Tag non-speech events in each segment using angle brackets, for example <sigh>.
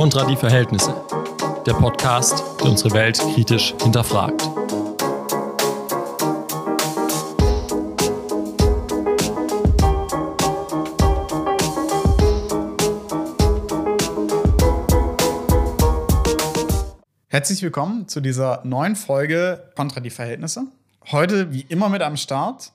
Kontra die Verhältnisse. Der Podcast, der unsere Welt kritisch hinterfragt. Herzlich willkommen zu dieser neuen Folge Kontra die Verhältnisse. Heute wie immer mit am Start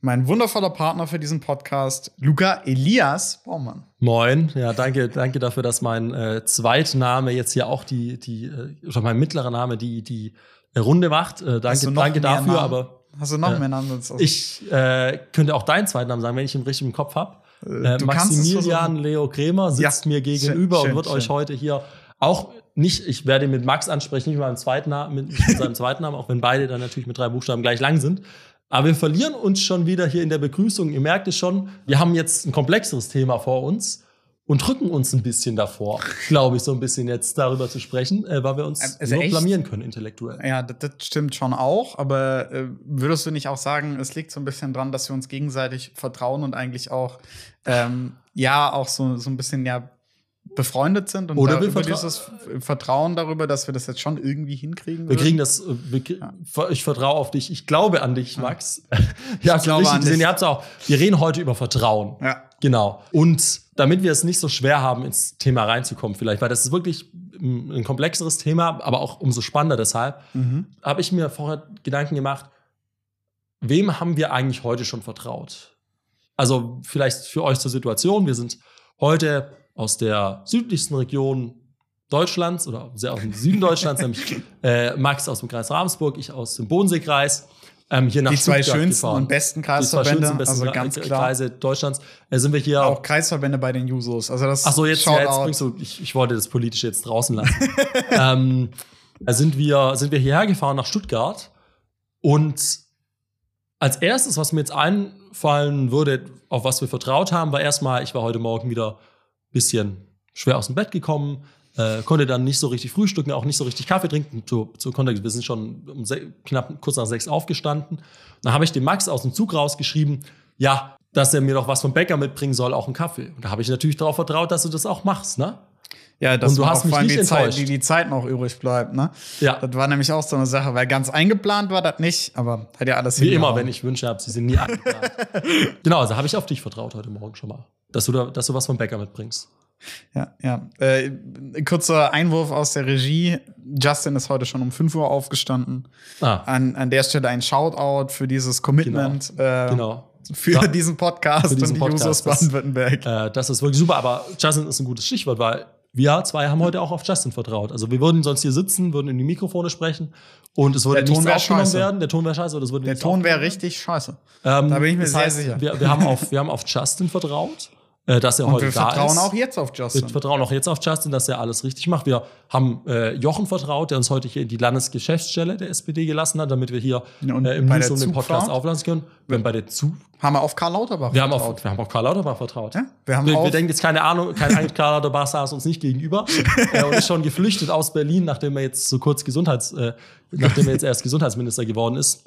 mein wundervoller Partner für diesen Podcast, Luca Elias Baumann. Moin, ja, danke, danke dafür, dass mein äh, Zweitname jetzt hier auch die, die, äh, oder mein mittlerer Name die, die Runde macht. Äh, danke, danke dafür, Namen? aber. Hast du noch äh, mehr Namen? Also ich äh, könnte auch deinen Zweitnamen sagen, wenn ich ihn richtig im Kopf habe. Äh, Maximilian Leo Kremer sitzt ja, mir gegenüber schön, und wird schön. euch heute hier auch nicht, ich werde ihn mit Max ansprechen, nicht mit meinem zweiten Namen, mit, mit seinem zweiten Namen, auch wenn beide dann natürlich mit drei Buchstaben gleich lang sind. Aber wir verlieren uns schon wieder hier in der Begrüßung. Ihr merkt es schon, wir haben jetzt ein komplexeres Thema vor uns und drücken uns ein bisschen davor, glaube ich, so ein bisschen jetzt darüber zu sprechen, äh, weil wir uns ähm, also nur blamieren können intellektuell. Ja, das, das stimmt schon auch, aber äh, würdest du nicht auch sagen, es liegt so ein bisschen dran, dass wir uns gegenseitig vertrauen und eigentlich auch, ähm, ja, auch so, so ein bisschen, ja, befreundet sind und Oder wir vertra dieses Vertrauen darüber, dass wir das jetzt schon irgendwie hinkriegen. Wir kriegen das, äh, wir, ja. ich vertraue auf dich, ich glaube an dich, Max. <laughs> Ja, ich glaube an gesehen, ihr habt's auch. Wir reden heute über Vertrauen. Ja. Genau. Und damit wir es nicht so schwer haben, ins Thema reinzukommen, vielleicht, weil das ist wirklich ein komplexeres Thema, aber auch umso spannender deshalb, mhm. habe ich mir vorher Gedanken gemacht, wem haben wir eigentlich heute schon vertraut? Also vielleicht für euch zur Situation, wir sind heute aus der südlichsten Region Deutschlands oder sehr aus dem Süden Deutschlands, <laughs> nämlich äh, Max aus dem Kreis Ravensburg, ich aus dem Bodenseekreis. Ähm, hier nach die zwei Stuttgart schönsten gefahren. und besten Kreisverbände, schönsten, also ganz klar. Kreise Deutschlands. Äh, sind wir hier auch Kreisverbände bei den Jusos. Also das Ach so, jetzt, ja, jetzt bringst du, ich, ich wollte das politische jetzt draußen lassen. <laughs> ähm, da sind wir, sind wir hierher gefahren nach Stuttgart und als erstes, was mir jetzt einfallen würde, auf was wir vertraut haben, war erstmal, ich war heute Morgen wieder bisschen schwer aus dem Bett gekommen, äh, konnte dann nicht so richtig frühstücken, auch nicht so richtig Kaffee trinken. Zu, zu Kontext, wir sind schon um knapp kurz nach sechs aufgestanden. Dann habe ich dem Max aus dem Zug rausgeschrieben, ja, dass er mir doch was vom Bäcker mitbringen soll, auch einen Kaffee. Und da habe ich natürlich darauf vertraut, dass du das auch machst, ne? Ja, dass und du hast mich nicht die Zeit, die, die Zeit noch übrig bleibt, ne? Ja. Das war nämlich auch so eine Sache, weil ganz eingeplant war das nicht, aber hat ja alles Wie immer, wenn ich Wünsche habe, sie sind nie eingeplant. <laughs> genau, also habe ich auf dich vertraut heute Morgen schon mal, dass du, da, dass du was vom Bäcker mitbringst. Ja, ja. Äh, kurzer Einwurf aus der Regie. Justin ist heute schon um 5 Uhr aufgestanden. Ah. An, an der Stelle ein Shoutout für dieses Commitment. Genau. Äh, genau. Für ja. diesen Podcast für diesen und die Podcast. Users Baden-Württemberg. Äh, das ist wirklich super, aber Justin ist ein gutes Stichwort, weil wir zwei haben heute auch auf Justin vertraut. Also wir würden sonst hier sitzen, würden in die Mikrofone sprechen und es würde der nichts aufgenommen scheiße. werden. Der Ton wäre scheiße. Oder es würde der Ton wäre richtig scheiße. Ähm, da bin ich mir sehr heißt, sicher. Wir, wir, haben auf, wir haben auf Justin vertraut dass er und heute da ist. Wir vertrauen auch jetzt auf Justin. Wir vertrauen auch jetzt auf Justin, dass er alles richtig macht. Wir haben äh, Jochen vertraut, der uns heute hier in die Landesgeschäftsstelle der SPD gelassen hat, damit wir hier ja, äh, im Newsroom den Podcast auflassen können. Wir haben bei der Zug haben wir auf Karl Lauterbach wir vertraut. Haben auf, wir haben auf Karl Lauterbach vertraut. Ja, wir, haben wir, wir denken jetzt keine Ahnung, kein Karl Lauterbach saß uns nicht gegenüber. <laughs> er ist schon geflüchtet aus Berlin, nachdem er jetzt so kurz Gesundheits, äh, nachdem er jetzt erst Gesundheitsminister geworden ist.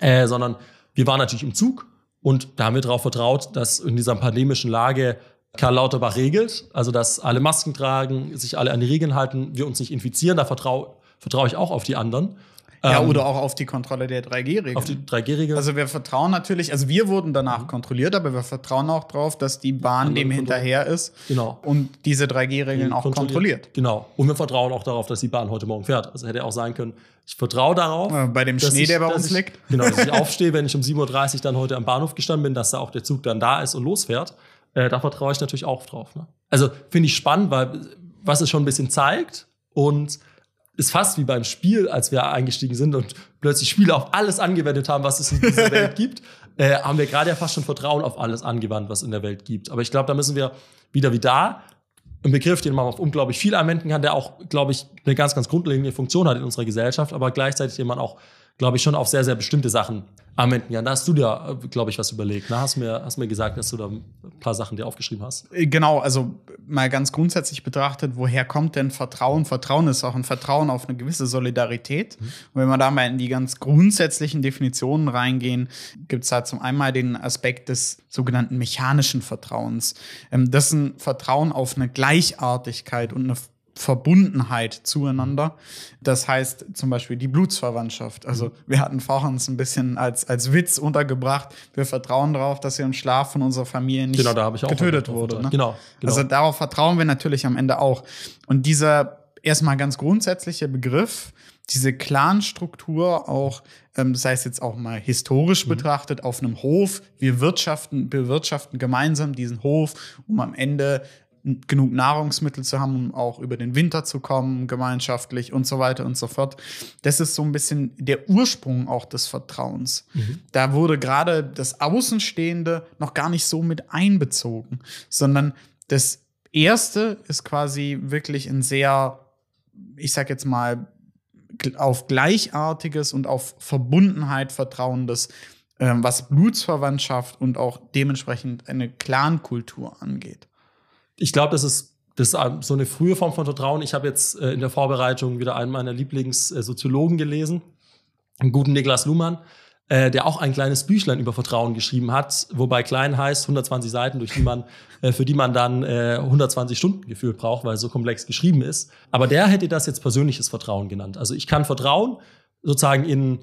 Äh, sondern wir waren natürlich im Zug und da haben wir darauf vertraut, dass in dieser pandemischen Lage Karl Lauterbach regelt, also dass alle Masken tragen, sich alle an die Regeln halten, wir uns nicht infizieren, da vertraue vertrau ich auch auf die anderen. Ja, ähm, oder auch auf die Kontrolle der 3G-Regeln. Auf die 3G-Regeln. Also wir vertrauen natürlich, also wir wurden danach mhm. kontrolliert, aber wir vertrauen auch darauf, dass die Bahn dem hinterher ist genau. und diese 3G-Regeln auch kontrolliert. kontrolliert. Genau. Und wir vertrauen auch darauf, dass die Bahn heute Morgen fährt. Also hätte auch sein können, ich vertraue darauf. Ja, bei dem Schnee, ich, der bei uns ich, liegt. Genau, dass ich <laughs> aufstehe, wenn ich um 7.30 Uhr dann heute am Bahnhof gestanden bin, dass da auch der Zug dann da ist und losfährt. Äh, da vertraue ich natürlich auch drauf. Ne? Also finde ich spannend, weil was es schon ein bisschen zeigt und ist fast wie beim Spiel, als wir eingestiegen sind und plötzlich Spiele auf alles angewendet haben, was es in dieser <laughs> Welt gibt, äh, haben wir gerade ja fast schon Vertrauen auf alles angewandt, was in der Welt gibt. Aber ich glaube, da müssen wir wieder wie da einen Begriff, den man auf unglaublich viel anwenden kann, der auch, glaube ich, eine ganz, ganz grundlegende Funktion hat in unserer Gesellschaft, aber gleichzeitig den man auch, glaube ich, schon auf sehr, sehr bestimmte Sachen anwenden kann. Da hast du dir, glaube ich, was überlegt. Ne? Hast, mir, hast mir gesagt, dass du da ein paar Sachen dir aufgeschrieben hast. Äh, genau, also mal ganz grundsätzlich betrachtet, woher kommt denn Vertrauen? Vertrauen ist auch ein Vertrauen auf eine gewisse Solidarität. Mhm. Und wenn wir da mal in die ganz grundsätzlichen Definitionen reingehen, gibt es da zum einen den Aspekt des sogenannten mechanischen Vertrauens. Ähm, das ist ein Vertrauen auf eine Gleichartigkeit und eine Verbundenheit zueinander. Das heißt zum Beispiel die Blutsverwandtschaft. Also Mhm. wir hatten vorhin uns ein bisschen als, als Witz untergebracht. Wir vertrauen darauf, dass wir im Schlaf von unserer Familie nicht Genau, da habe ich auch getötet wurde. Ne? Genau, genau. Also darauf vertrauen wir natürlich am Ende auch. Und dieser erstmal ganz grundsätzliche Begriff, diese Clanstruktur auch, ähm, das heißt jetzt auch mal Mhm. historisch betrachtet, auf einem Hof, wir wirtschaften, bewirtschaften gemeinsam diesen Hof, um am Ende genug Nahrungsmittel zu haben, um auch über den Winter zu kommen, gemeinschaftlich und so weiter und so fort. Das ist so ein bisschen der Ursprung auch des Vertrauens. Da wurde gerade das Außenstehende noch gar nicht so mit einbezogen, sondern das Erste ist quasi wirklich ein sehr, ich sag jetzt mal, auf Gleichartiges und auf Verbundenheit vertrauendes, ähm, was Blutsverwandtschaft und auch dementsprechend eine Clankultur angeht. Ich glaube, das ist, das ist so eine frühe Form von Vertrauen. Ich habe jetzt äh, in der Vorbereitung wieder einen meiner Lieblingssoziologen gelesen, einen guten Niklas Luhmann, äh, der auch ein kleines Büchlein über Vertrauen geschrieben hat, wobei klein heißt 120 Seiten, durch die man, äh, für die man dann äh, 120 Stunden gefühlt braucht, weil es so komplex geschrieben ist. Aber der hätte das jetzt persönliches Vertrauen genannt. Also ich kann Vertrauen sozusagen in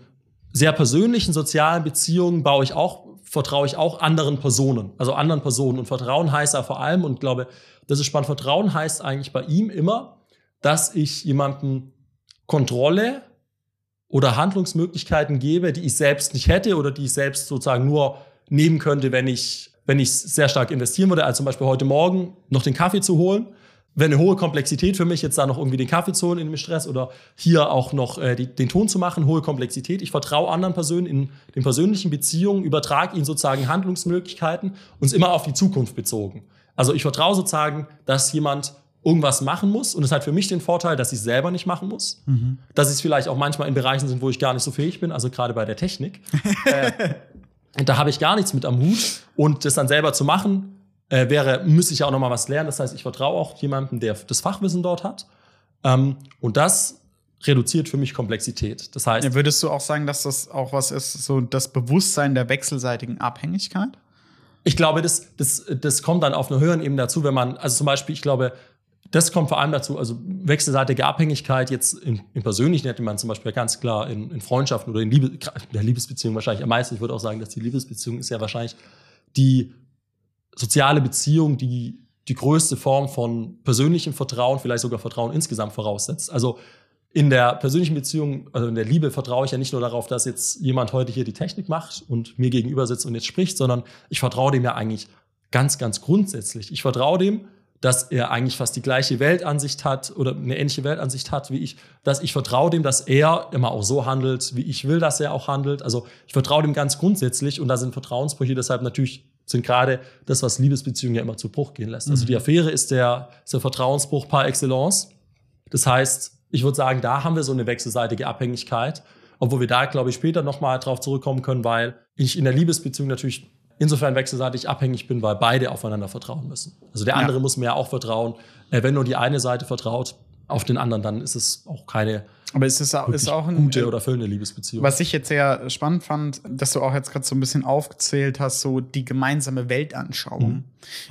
sehr persönlichen sozialen Beziehungen baue ich auch, vertraue ich auch anderen Personen, also anderen Personen. Und Vertrauen heißt ja vor allem, und glaube, das ist spannend, Vertrauen heißt eigentlich bei ihm immer, dass ich jemanden Kontrolle oder Handlungsmöglichkeiten gebe, die ich selbst nicht hätte oder die ich selbst sozusagen nur nehmen könnte, wenn ich, wenn ich sehr stark investieren würde. Also zum Beispiel heute Morgen noch den Kaffee zu holen. Wäre eine hohe Komplexität für mich, jetzt da noch irgendwie den Kaffee zu holen in dem Stress oder hier auch noch äh, die, den Ton zu machen, hohe Komplexität. Ich vertraue anderen Personen in den persönlichen Beziehungen, übertrage ihnen sozusagen Handlungsmöglichkeiten und es immer auf die Zukunft bezogen. Also ich vertraue sozusagen, dass jemand irgendwas machen muss und es hat für mich den Vorteil, dass ich es selber nicht machen muss. Dass es vielleicht auch manchmal in Bereichen sind, wo ich gar nicht so fähig bin, also gerade bei der Technik. <laughs> äh, und da habe ich gar nichts mit am Hut und das dann selber zu machen, äh, wäre, müsste ich ja auch noch mal was lernen. Das heißt, ich vertraue auch jemandem, der das Fachwissen dort hat. Ähm, und das reduziert für mich Komplexität. Das heißt, Ja, würdest du auch sagen, dass das auch was ist, so das Bewusstsein der wechselseitigen Abhängigkeit? ich glaube, das, das, das kommt dann auf einer höheren Ebene dazu, wenn man, also zum Beispiel, ich glaube, das kommt vor allem dazu, also wechselseitige Abhängigkeit jetzt in, in persönlichen hätte man zum Beispiel ganz klar in, in Freundschaften oder in Liebe, in der Liebesbeziehung wahrscheinlich am meisten. Ich würde auch sagen, dass die Liebesbeziehung ist ja wahrscheinlich die soziale Beziehung, die die größte Form von persönlichem Vertrauen, vielleicht sogar Vertrauen insgesamt voraussetzt. Also in der persönlichen Beziehung, also in der Liebe vertraue ich ja nicht nur darauf, dass jetzt jemand heute hier die Technik macht und mir gegenüber sitzt und jetzt spricht, sondern ich vertraue dem ja eigentlich ganz, ganz grundsätzlich. Ich vertraue dem, dass er eigentlich fast die gleiche Weltansicht hat oder eine ähnliche Weltansicht hat wie ich, dass ich vertraue dem, dass er immer auch so handelt, wie ich will, dass er auch handelt. Also ich vertraue dem ganz grundsätzlich und da sind Vertrauensbrüche deshalb natürlich sind gerade das, was Liebesbeziehungen ja immer zu Bruch gehen lässt. Also die Affäre ist der, ist der Vertrauensbruch par excellence. Das heißt, ich würde sagen, da haben wir so eine wechselseitige Abhängigkeit, obwohl wir da, glaube ich, später nochmal drauf zurückkommen können, weil ich in der Liebesbeziehung natürlich insofern wechselseitig abhängig bin, weil beide aufeinander vertrauen müssen. Also der Ja. andere muss mir auch vertrauen. Äh, Wenn nur die eine Seite vertraut auf den anderen, dann ist es auch keine Aber es ist, auch- ist auch ein, gute oder füllende Liebesbeziehung. Was ich jetzt sehr spannend fand, dass du auch jetzt gerade so ein bisschen aufgezählt hast, so die gemeinsame Weltanschauung.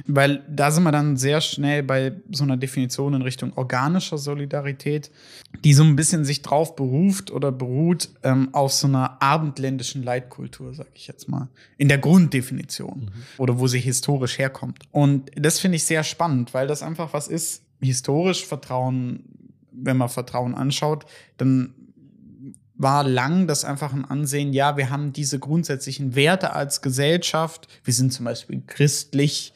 Weil da sind wir dann sehr schnell bei so einer Definition in Richtung organischer Solidarität, die so ein bisschen sich drauf beruft oder beruht ähm, auf so einer abendländischen Leitkultur, sag ich jetzt mal. In der Grunddefinition. Oder wo sie historisch herkommt. Und das finde ich sehr spannend, weil das einfach was ist, historisch Vertrauen, wenn man Vertrauen anschaut, dann war lang das einfach ein Ansehen, ja, wir haben diese grundsätzlichen Werte als Gesellschaft, wir sind zum Beispiel christlich,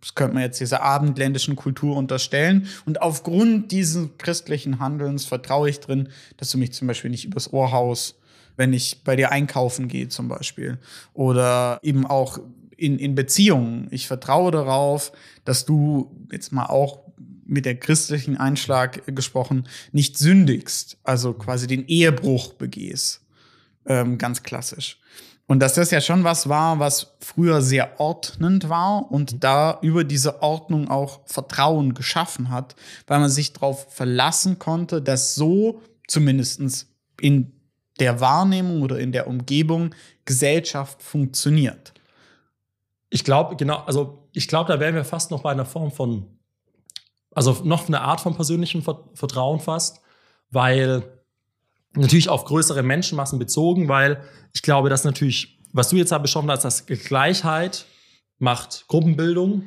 das könnte man jetzt dieser abendländischen Kultur unterstellen. Und aufgrund dieses christlichen Handelns vertraue ich drin, dass du mich zum Beispiel nicht übers Ohr haust, wenn ich bei dir einkaufen gehe zum Beispiel. Oder eben auch in, in Beziehungen. Ich vertraue darauf, dass du jetzt mal auch mit der christlichen Einschlag gesprochen, nicht sündigst, also quasi den Ehebruch begehst. Ähm, ganz klassisch. Und dass das ja schon was war, was früher sehr ordnend war und da über diese Ordnung auch Vertrauen geschaffen hat, weil man sich darauf verlassen konnte, dass so zumindest in der Wahrnehmung oder in der Umgebung Gesellschaft funktioniert. Ich glaube, genau, also ich glaube, da wären wir fast noch bei einer Form von also noch eine Art von persönlichem Vertrauen fast, weil natürlich auf größere Menschenmassen bezogen, weil ich glaube, dass natürlich, was du jetzt beschrieben hast, dass Gleichheit macht Gruppenbildung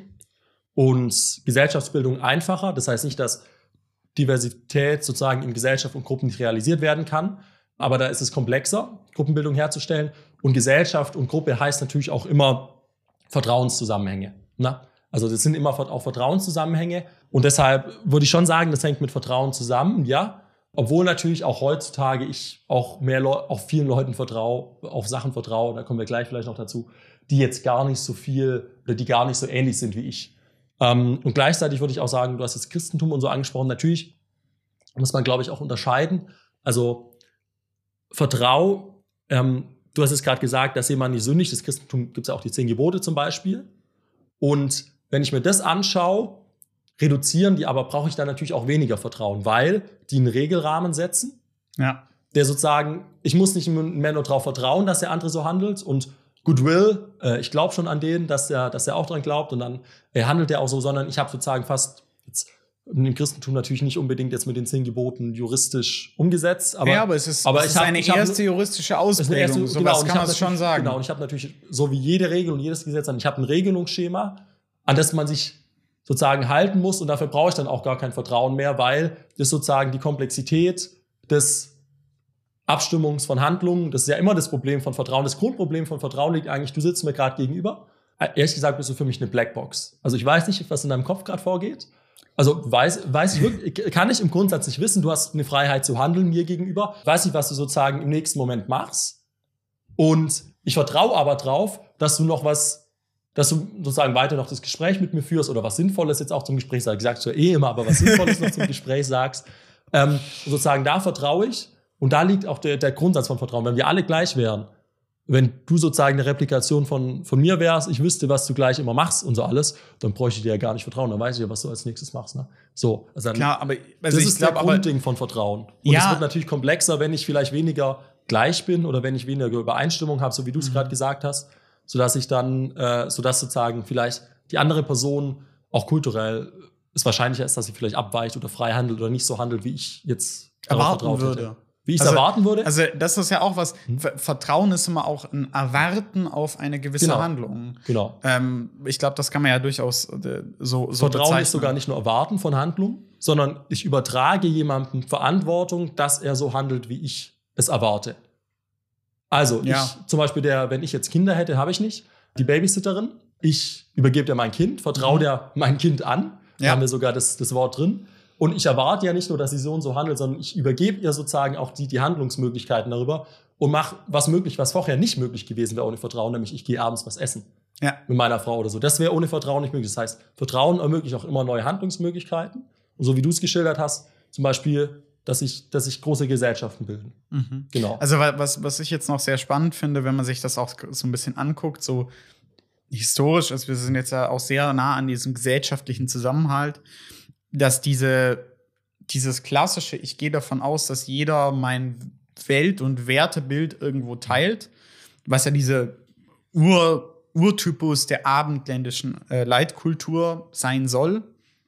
und Gesellschaftsbildung einfacher. Das heißt nicht, dass Diversität sozusagen in Gesellschaft und Gruppen nicht realisiert werden kann, aber da ist es komplexer, Gruppenbildung herzustellen. Und Gesellschaft und Gruppe heißt natürlich auch immer Vertrauenszusammenhänge. Ne? Also das sind immer auch Vertrauenszusammenhänge. Und deshalb würde ich schon sagen, das hängt mit Vertrauen zusammen, ja. Obwohl natürlich auch heutzutage ich auch mehr Leu auch vielen Leuten vertraue, auf Sachen vertraue, da kommen wir gleich vielleicht noch dazu, die jetzt gar nicht so viel oder die gar nicht so ähnlich sind wie ich. Ähm, und gleichzeitig würde ich auch sagen, du hast das Christentum und so angesprochen, natürlich muss man, glaube ich, auch unterscheiden. Also Vertrau, ähm, du hast es gerade gesagt, dass jemand nicht sündigt, das Christentum gibt es ja auch die zehn Gebote zum Beispiel. Und wenn ich mir das anschaue, reduzieren die, aber brauche ich da natürlich auch weniger Vertrauen, weil die einen Regelrahmen setzen. Ja. Der sozusagen, ich muss nicht mehr nur darauf vertrauen, dass der andere so handelt und Goodwill, äh, ich glaube schon an den, dass er, dass er auch dran glaubt und dann äh, handelt er auch so, sondern ich habe sozusagen fast jetzt im Christentum natürlich nicht unbedingt jetzt mit den zehn Geboten juristisch umgesetzt. Aber, ja, aber es ist, aber es ist hab, eine ich hab, erste juristische Ausprägung. Erste, so genau, kann man schon sagen. Genau, und ich habe natürlich, so wie jede Regel und jedes Gesetz, ich habe ein Regelungsschema, an das man sich sozusagen halten muss und dafür brauche ich dann auch gar kein Vertrauen mehr, weil das sozusagen die Komplexität des Abstimmungs von Handlungen, das ist ja immer das Problem von Vertrauen. Das Grundproblem von Vertrauen liegt eigentlich, du sitzt mir gerade gegenüber. Ehrlich gesagt bist du für mich eine Blackbox. Also ich weiß nicht, was in deinem Kopf gerade vorgeht. Also weiß, weiß ich wirklich, kann ich im Grundsatz nicht wissen, du hast eine Freiheit zu handeln mir gegenüber. Weiß nicht, was du sozusagen im nächsten Moment machst. Und ich vertraue aber drauf, dass du noch was dass du sozusagen weiter noch das Gespräch mit mir führst oder was Sinnvolles jetzt auch zum Gespräch sagst. Sagst du ja eh immer, aber was Sinnvolles noch zum Gespräch sagst. Ähm, sozusagen da vertraue ich und da liegt auch der, der Grundsatz von Vertrauen. Wenn wir alle gleich wären, wenn du sozusagen eine Replikation von, von mir wärst, ich wüsste, was du gleich immer machst und so alles, dann bräuchte ich dir ja gar nicht vertrauen. Dann weiß ich ja, was du als nächstes machst. Ne? So, also dann, Klar, aber also das ist glaub, das Grundding von Vertrauen. Und es ja. wird natürlich komplexer, wenn ich vielleicht weniger gleich bin oder wenn ich weniger Übereinstimmung habe, so wie du es mhm. gerade gesagt hast sodass ich dann, äh, sodass sozusagen vielleicht die andere Person auch kulturell es wahrscheinlicher ist, dass sie vielleicht abweicht oder frei handelt oder nicht so handelt, wie ich jetzt erwarten würde. Hätte. Wie ich es also, erwarten würde? Also, das ist ja auch was. Hm? Vertrauen ist immer auch ein Erwarten auf eine gewisse genau. Handlung. Genau. Ähm, ich glaube, das kann man ja durchaus äh, so, so Vertrauen bezeichnen. ist sogar nicht nur Erwarten von Handlung, sondern ich übertrage jemandem Verantwortung, dass er so handelt, wie ich es erwarte. Also, ja. ich, zum Beispiel, der, wenn ich jetzt Kinder hätte, habe ich nicht. Die Babysitterin, ich übergebe dir mein Kind, vertraue mhm. dir mein Kind an. Da haben wir sogar das, das Wort drin. Und ich erwarte ja nicht nur, dass sie so und so handelt, sondern ich übergebe ihr sozusagen auch die, die Handlungsmöglichkeiten darüber und mache was möglich, was vorher nicht möglich gewesen wäre ohne Vertrauen, nämlich ich gehe abends was essen. Ja. Mit meiner Frau oder so. Das wäre ohne Vertrauen nicht möglich. Das heißt, Vertrauen ermöglicht auch immer neue Handlungsmöglichkeiten. Und so wie du es geschildert hast, zum Beispiel dass sich, dass sich große Gesellschaften bilden. Mhm. Genau. Also was, was ich jetzt noch sehr spannend finde, wenn man sich das auch so ein bisschen anguckt, so historisch, also wir sind jetzt ja auch sehr nah an diesem gesellschaftlichen Zusammenhalt, dass diese, dieses klassische, ich gehe davon aus, dass jeder mein Welt- und Wertebild irgendwo teilt, was ja diese Ur, Urtypus der abendländischen äh, Leitkultur sein soll,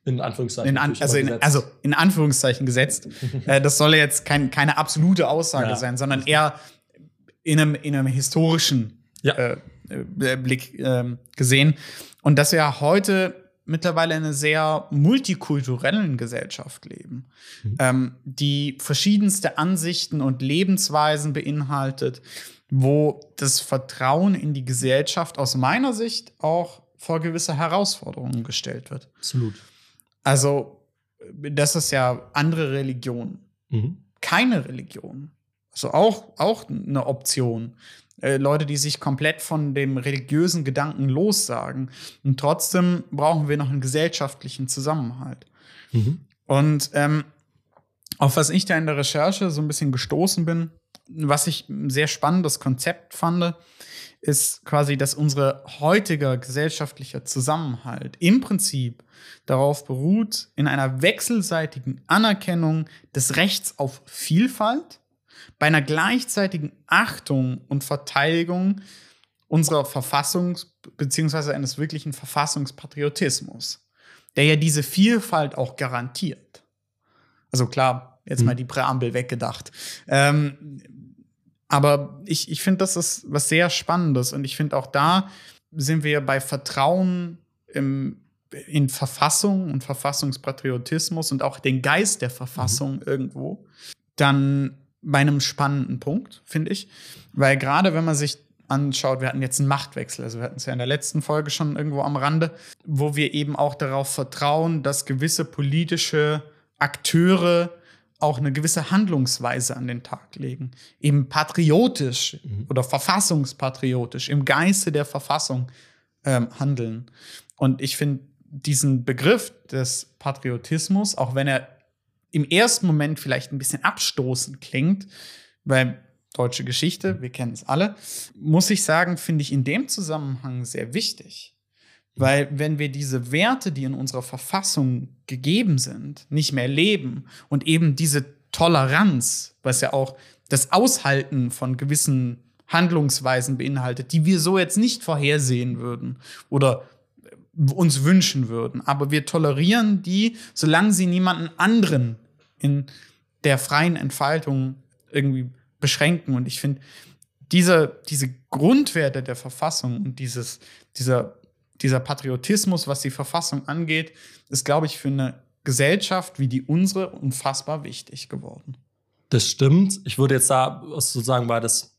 in Anführungszeichen. In an, also, in, also, in, Anführungszeichen gesetzt. <laughs> äh, das soll jetzt kein, keine absolute Aussage ja. sein, sondern eher in einem, in einem historischen ja. äh, äh Blick äh, gesehen. Und dass wir heute mittlerweile in einer sehr multikulturellen Gesellschaft leben, mhm. ähm, die verschiedenste Ansichten und Lebensweisen beinhaltet, wo das Vertrauen in die Gesellschaft aus meiner Sicht auch vor gewisse Herausforderungen gestellt wird. Absolut. Also, das ist ja andere Religion. Mhm. Keine Religion. Also auch, auch eine Option. Äh, Leute, die sich komplett von dem religiösen Gedanken lossagen. Und trotzdem brauchen wir noch einen gesellschaftlichen Zusammenhalt. Mhm. Und ähm, auf was ich da in der Recherche so ein bisschen gestoßen bin, was ich ein sehr spannendes Konzept fand, ist quasi, dass unser heutiger gesellschaftlicher Zusammenhalt im Prinzip darauf beruht, in einer wechselseitigen Anerkennung des Rechts auf Vielfalt, bei einer gleichzeitigen Achtung und Verteidigung unserer Verfassungs- bzw. eines wirklichen Verfassungspatriotismus. der ja diese Vielfalt auch garantiert. Also klar, jetzt mal die Präambel weggedacht. Ähm, aber ich, ich finde, das ist was sehr Spannendes. Und ich finde auch da sind wir bei Vertrauen im, in Verfassung und Verfassungspatriotismus und auch den Geist der Verfassung irgendwo dann bei einem spannenden Punkt, finde ich. Weil gerade wenn man sich anschaut, wir hatten jetzt einen Machtwechsel, also wir hatten es ja in der letzten Folge schon irgendwo am Rande, wo wir eben auch darauf vertrauen, dass gewisse politische Akteure auch eine gewisse Handlungsweise an den Tag legen. Eben patriotisch oder verfassungspatriotisch, im Geiste der Verfassung ähm, handeln. Und ich finde diesen Begriff des Patriotismus, auch wenn er im ersten Moment vielleicht ein bisschen abstoßend klingt, weil deutsche Geschichte, wir kennen es alle, muss ich sagen, finde ich in dem Zusammenhang sehr wichtig. Weil wenn wir diese Werte, die in unserer Verfassung gegeben sind, nicht mehr leben und eben diese Toleranz, was ja auch das Aushalten von gewissen Handlungsweisen beinhaltet, die wir so jetzt nicht vorhersehen würden oder uns wünschen würden. Aber wir tolerieren die, solange sie niemanden anderen in der freien Entfaltung irgendwie beschränken. Und ich finde, diese, diese Grundwerte der Verfassung und dieses, dieser, dieser Patriotismus, was die Verfassung angeht, ist, glaube ich, für eine Gesellschaft wie die unsere unfassbar wichtig geworden. Das stimmt. Ich würde jetzt da sozusagen, weil das,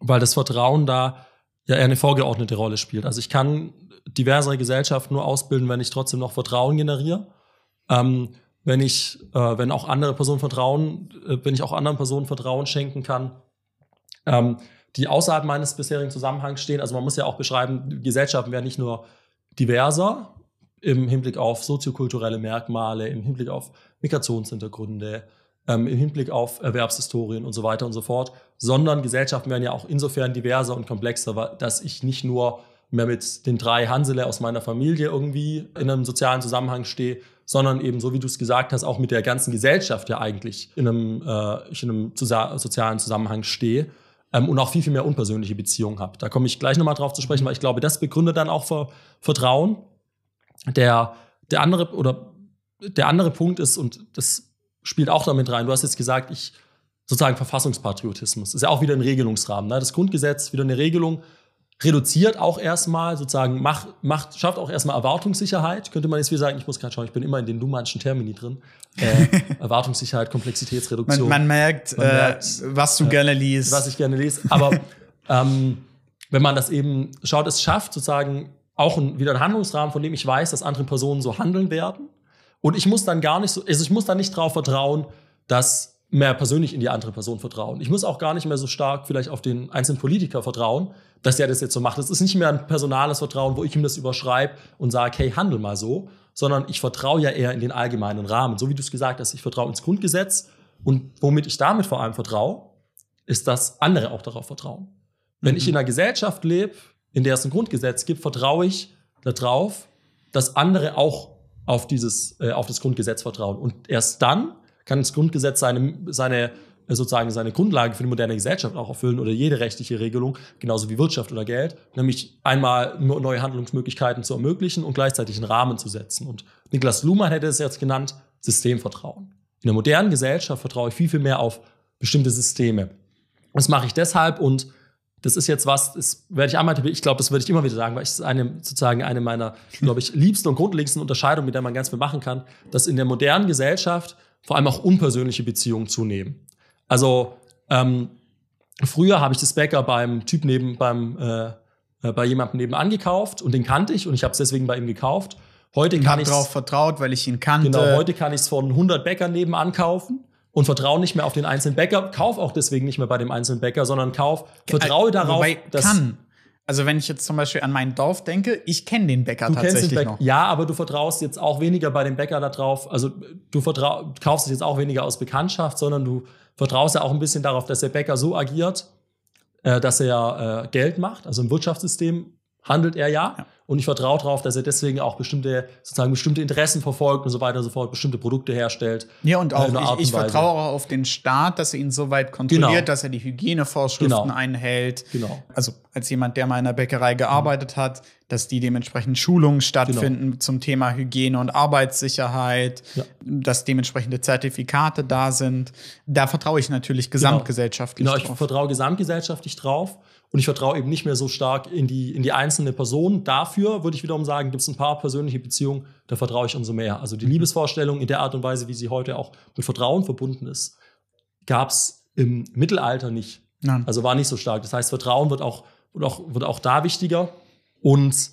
weil das Vertrauen da ja eher eine vorgeordnete Rolle spielt. Also ich kann diversere Gesellschaften nur ausbilden, wenn ich trotzdem noch Vertrauen generiere. Ähm, wenn ich, äh, wenn auch andere Personen Vertrauen, äh, wenn ich auch anderen Personen Vertrauen schenken kann, ähm, die außerhalb meines bisherigen Zusammenhangs stehen. Also man muss ja auch beschreiben, Gesellschaften werden nicht nur diverser im Hinblick auf soziokulturelle Merkmale, im Hinblick auf Migrationshintergründe, ähm, im Hinblick auf Erwerbshistorien und so weiter und so fort, sondern Gesellschaften werden ja auch insofern diverser und komplexer, dass ich nicht nur mehr mit den drei Hansele aus meiner Familie irgendwie in einem sozialen Zusammenhang stehe, sondern eben, so wie du es gesagt hast, auch mit der ganzen Gesellschaft ja eigentlich in einem, äh, in einem sozialen Zusammenhang stehe ähm, und auch viel, viel mehr unpersönliche Beziehungen habe. Da komme ich gleich nochmal drauf zu sprechen, weil ich glaube, das begründet dann auch Ver Vertrauen. Der, der andere oder der andere Punkt ist, und das spielt auch damit rein, du hast jetzt gesagt, ich sozusagen Verfassungspatriotismus, ist ja auch wieder ein Regelungsrahmen. Ne? Das Grundgesetz, wieder eine Regelung, reduziert auch erstmal, sozusagen, macht, macht, schafft auch erstmal Erwartungssicherheit. Könnte man jetzt wieder sagen, ich muss gerade schauen, ich bin immer in den Luhmannschen Termini drin. Äh, <laughs> Erwartungssicherheit, Komplexitätsreduktion. Man, man merkt, Man äh, merkt, was du gerne liest. was ich gerne lese. Aber <laughs> ähm, wenn man das eben schaut, es schafft sozusagen auch ein, wieder einen Handlungsrahmen, von dem ich weiß, dass andere Personen so handeln werden. Und ich muss dann gar nicht so, also ich muss dann nicht darauf vertrauen, dass mehr persönlich in die andere Person vertrauen. Ich muss auch gar nicht mehr so stark vielleicht auf den einzelnen Politiker vertrauen, dass der das jetzt so macht. Das ist nicht mehr ein personales Vertrauen, wo ich ihm das überschreibe und sage, hey, handel mal so, sondern ich vertraue ja eher in den allgemeinen Rahmen. So wie du es gesagt hast, ich vertraue ins Grundgesetz und womit ich damit vor allem vertraue, ist, dass andere auch darauf vertrauen. Wenn ich in einer Gesellschaft lebe, in der es ein Grundgesetz gibt, vertraue ich darauf, dass andere auch auf, dieses, äh, auf das Grundgesetz vertrauen. Und erst dann kann das Grundgesetz seine, seine, äh, sozusagen seine Grundlage für die moderne Gesellschaft auch erfüllen oder jede rechtliche Regelung, genauso wie Wirtschaft oder Geld, nämlich einmal neue Handlungsmöglichkeiten zu ermöglichen und gleichzeitig einen Rahmen zu setzen. Und Niklas Luhmann hätte es jetzt genannt, Systemvertrauen. In der modernen Gesellschaft vertraue ich viel, viel mehr auf bestimmte Systeme. Das mache ich deshalb und das ist jetzt was, das werde ich einmal, ich glaube, das würde ich immer wieder sagen, weil es eine, sozusagen eine meiner, glaube ich, liebsten und grundlegendsten Unterscheidungen, mit der man ganz viel machen kann, dass in der modernen Gesellschaft vor allem auch unpersönliche Beziehungen zunehmen. Also ähm, früher habe ich das Bäcker beim Typ neben, beim, äh, äh, bei jemandem nebenan gekauft und den kannte ich und ich habe es deswegen bei ihm gekauft. Heute ich kann habe ich darauf vertraut, weil ich ihn kannte. Genau, heute kann ich es von 100 Bäckern nebenan kaufen und vertraue nicht mehr auf den einzelnen Bäcker, kauf auch deswegen nicht mehr bei dem einzelnen Bäcker, sondern kauf, vertraue darauf, Wobei, dass kann. Also wenn ich jetzt zum Beispiel an mein Dorf denke, ich kenne den Bäcker du kennst den tatsächlich Bäcker. noch. Ja, aber du vertraust jetzt auch weniger bei dem Bäcker darauf, also du kaufst es jetzt auch weniger aus Bekanntschaft, sondern du vertraust ja auch ein bisschen darauf, dass der Bäcker so agiert, äh, dass er äh, Geld macht. Also im Wirtschaftssystem handelt er ja. Ja. Und ich vertraue darauf, dass er deswegen auch bestimmte, sozusagen bestimmte Interessen verfolgt und so weiter und so fort, bestimmte Produkte herstellt. Ja, und äh, auch ich, ich vertraue auch auf den Staat, dass er ihn so weit kontrolliert, Genau. dass er die Hygienevorschriften Genau. einhält. Genau. Also als jemand, der mal in der Bäckerei gearbeitet hat, dass die dementsprechend Schulungen stattfinden zum Thema Hygiene und Arbeitssicherheit, Ja. dass dementsprechende Zertifikate da sind. Da vertraue ich natürlich gesamtgesellschaftlich Genau, ich drauf. vertraue gesamtgesellschaftlich drauf und ich vertraue eben nicht mehr so stark in die, in die einzelne Person. Dafür würde ich wiederum sagen, gibt es ein paar persönliche Beziehungen, da vertraue ich umso mehr. Also die Mhm. Liebesvorstellung in der Art und Weise, wie sie heute auch mit Vertrauen verbunden ist, gab es im Mittelalter nicht. Nein. Also war nicht so stark. Das heißt, Vertrauen wird auch, wird auch, wird auch da wichtiger. Und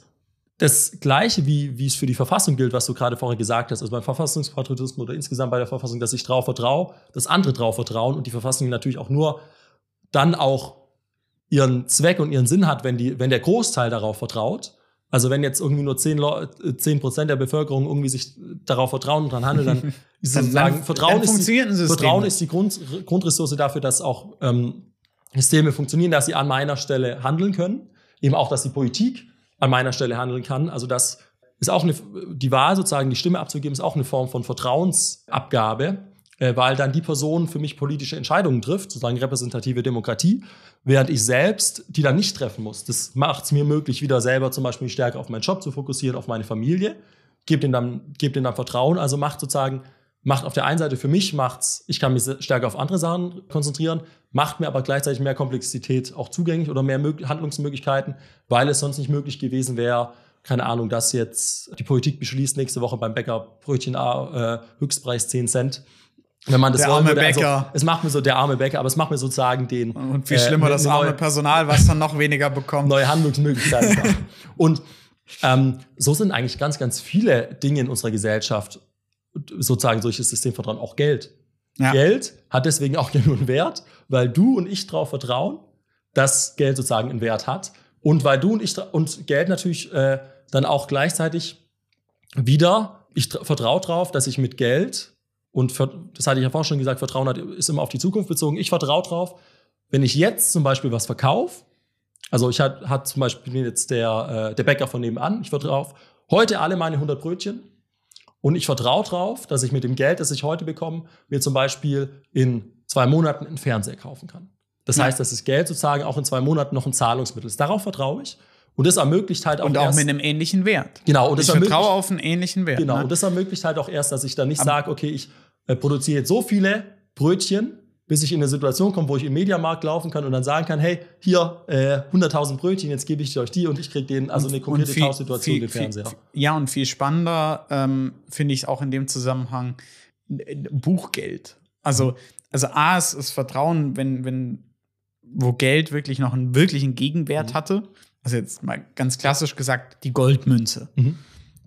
das Gleiche, wie, wie es für die Verfassung gilt, was du gerade vorher gesagt hast, also beim Verfassungspatriotismus oder insgesamt bei der Verfassung, dass ich drauf vertraue, dass andere drauf vertrauen und die Verfassung natürlich auch nur dann auch ihren Zweck und ihren Sinn hat, wenn, die, wenn der Großteil darauf vertraut. Also wenn jetzt irgendwie nur 10, Leu- äh, 10 Prozent der Bevölkerung irgendwie sich darauf vertrauen und dran handeln, dann <laughs> ist Dann- sozusagen Vertrauen, ist die, Vertrauen ist die Grund, Grundressource dafür, dass auch ähm, Systeme funktionieren, dass sie an meiner Stelle handeln können. Eben auch, dass die Politik an meiner Stelle handeln kann. Also das ist auch eine, die Wahl sozusagen, die Stimme abzugeben, ist auch eine Form von Vertrauensabgabe, äh, weil dann die Person für mich politische Entscheidungen trifft, sozusagen repräsentative Demokratie, während ich selbst die dann nicht treffen muss. Das macht es mir möglich, wieder selber zum Beispiel stärker auf meinen Job zu fokussieren, auf meine Familie, gebe denen dann, gebe denen dann Vertrauen, also macht sozusagen, macht auf der einen Seite für mich, macht's, ich kann mich stärker auf andere Sachen konzentrieren, macht mir aber gleichzeitig mehr Komplexität auch zugänglich oder mehr Mög Handlungsmöglichkeiten, weil es sonst nicht möglich gewesen wäre, keine Ahnung, dass jetzt die Politik beschließt, nächste Woche beim Bäcker Brötchen äh, Höchstpreis 10 Cent. Wenn man das Der arme würde, also, Bäcker. es macht mir so der arme Bäcker, aber es macht mir sozusagen den Und viel äh, schlimmer eine- das eine arme neue- Personal, was dann noch weniger bekommt. neue Handlungsmöglichkeiten. <laughs> Und ähm, so sind eigentlich ganz, ganz viele Dinge in unserer Gesellschaft sozusagen solches Systemvertrauen, auch Geld. Ja. Geld hat deswegen auch <laughs> nur einen Wert, weil du und ich darauf vertrauen, dass Geld sozusagen einen Wert hat. Und weil du und ich und Geld natürlich äh, dann auch gleichzeitig wieder, ich tra- vertraue darauf, dass ich mit Geld, und ver- das hatte ich ja vorhin schon gesagt, Vertrauen hat, ist immer auf die Zukunft bezogen, ich vertraue darauf, wenn ich jetzt zum Beispiel was verkaufe, also ich hat, hat zum Beispiel jetzt der, äh, der Bäcker von nebenan, ich vertraue auf heute alle meine 100 Brötchen und ich vertraue darauf, dass ich mit dem Geld, das ich heute bekomme, mir zum Beispiel in zwei Monaten einen Fernseher kaufen kann. Das Ja. heißt, dass das Geld sozusagen auch in zwei Monaten noch ein Zahlungsmittel ist. Darauf vertraue ich. Und das ermöglicht halt auch Und auch erst, mit einem ähnlichen Wert. Genau, und ich vertraue auf einen ähnlichen Wert. Genau, ne? und das ermöglicht halt auch erst, dass ich dann nicht sage, okay, ich äh, produziere jetzt so viele Brötchen, bis ich in eine Situation komme, wo ich im Mediamarkt laufen kann und dann sagen kann, hey, hier äh, 100.000 Brötchen, jetzt gebe ich euch die und ich kriege denen also eine komplette viel- Tauschsituation viel- den Fernseher. viel- Ja, und viel spannender ähm, finde ich auch in dem Zusammenhang äh, Buchgeld. Also, also A ist das Vertrauen, wenn, wenn, wo Geld wirklich noch einen wirklichen Gegenwert Mhm. hatte. Also jetzt mal ganz klassisch gesagt, die Goldmünze. Mhm.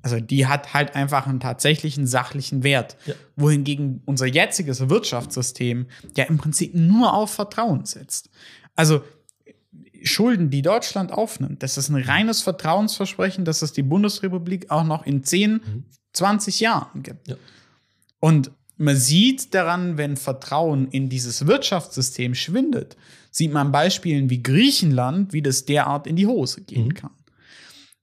Also die hat halt einfach einen tatsächlichen sachlichen Wert. Ja. Wohingegen unser jetziges Wirtschaftssystem ja im Prinzip nur auf Vertrauen setzt. Also Schulden, die Deutschland aufnimmt, das ist ein reines Vertrauensversprechen, dass es die Bundesrepublik auch noch in 10, Mhm. 20 Jahren gibt. Ja. Und man sieht daran, wenn Vertrauen in dieses Wirtschaftssystem schwindet, sieht man an Beispielen wie Griechenland, wie das derart in die Hose gehen Mhm. kann.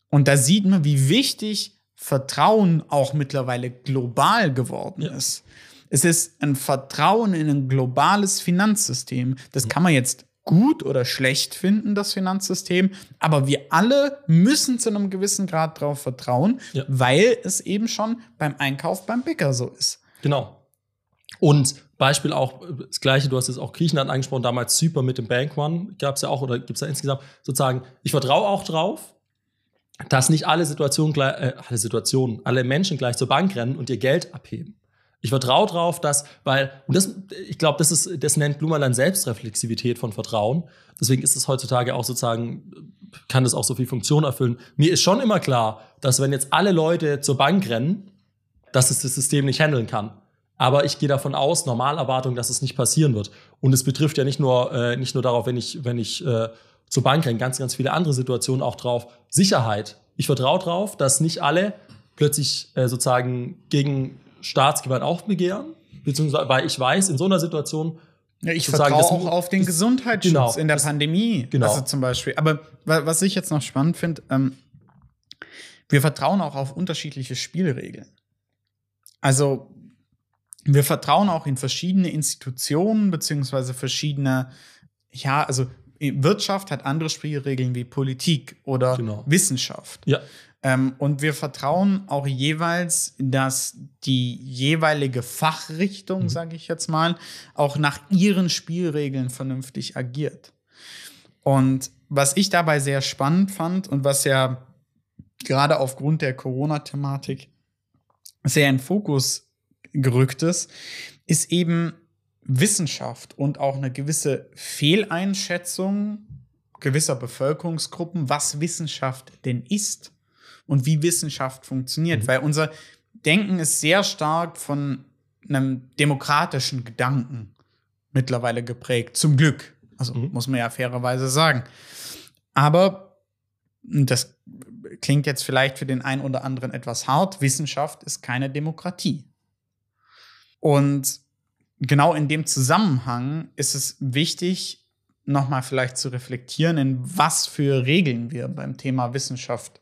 Und da sieht man, wie wichtig Vertrauen auch mittlerweile global geworden Ja. ist. Es ist ein Vertrauen in ein globales Finanzsystem. Das Mhm. kann man jetzt gut oder schlecht finden, das Finanzsystem, aber wir alle müssen zu einem gewissen Grad darauf vertrauen, Ja. weil es eben schon beim Einkauf beim Bäcker so ist. Genau. Und Beispiel auch äh, das gleiche, du hast jetzt auch Griechenland angesprochen, damals Zypern mit dem Bank One gab es ja auch oder gibt es ja insgesamt sozusagen, ich vertraue auch drauf, dass nicht alle Situationen, äh, alle Situationen, alle Menschen gleich zur Bank rennen und ihr Geld abheben. Ich vertraue drauf, dass, weil, und das, ich glaube, das das nennt Blumer Selbstreflexivität von Vertrauen. Deswegen ist es heutzutage auch sozusagen, kann das auch so viel Funktion erfüllen. Mir ist schon immer klar, dass wenn jetzt alle Leute zur Bank rennen, dass es das System nicht handeln kann. Aber ich gehe davon aus, Normalerwartung, dass es nicht passieren wird. Und es betrifft ja nicht nur, äh, nicht nur darauf, wenn ich, wenn ich äh, zur Bank renne, ganz, ganz viele andere Situationen auch drauf. Sicherheit. Ich vertraue drauf, dass nicht alle plötzlich äh, sozusagen gegen Staatsgewalt aufbegehren, beziehungsweise weil ich weiß, in so einer Situation Ja, ich vertraue das- auch auf den das- Gesundheitsschutz genau, in der das- Pandemie. genau. Also zum Beispiel. Aber wa- was ich jetzt noch spannend finde, ähm, Wir vertrauen auch auf unterschiedliche Spielregeln. Also wir vertrauen auch in verschiedene Institutionen beziehungsweise verschiedene, ja, also Wirtschaft hat andere Spielregeln wie Politik oder genau. Wissenschaft. Ja. Ähm, und wir vertrauen auch jeweils, dass die jeweilige Fachrichtung, mhm. sage ich jetzt mal, auch nach ihren Spielregeln vernünftig agiert. Und was ich dabei sehr spannend fand und was ja gerade aufgrund der Corona-Thematik sehr in Fokus gerückt ist, ist eben Wissenschaft und auch eine gewisse Fehleinschätzung gewisser Bevölkerungsgruppen, was Wissenschaft denn ist und wie Wissenschaft funktioniert. Mhm. Weil unser Denken ist sehr stark von einem demokratischen Gedanken mittlerweile geprägt. Zum Glück. Also mhm. muss man ja fairerweise sagen. Aber das klingt jetzt vielleicht für den einen oder anderen etwas hart. Wissenschaft ist keine Demokratie. Und genau in dem Zusammenhang ist es wichtig, nochmal vielleicht zu reflektieren, in was für Regeln wir beim Thema Wissenschaft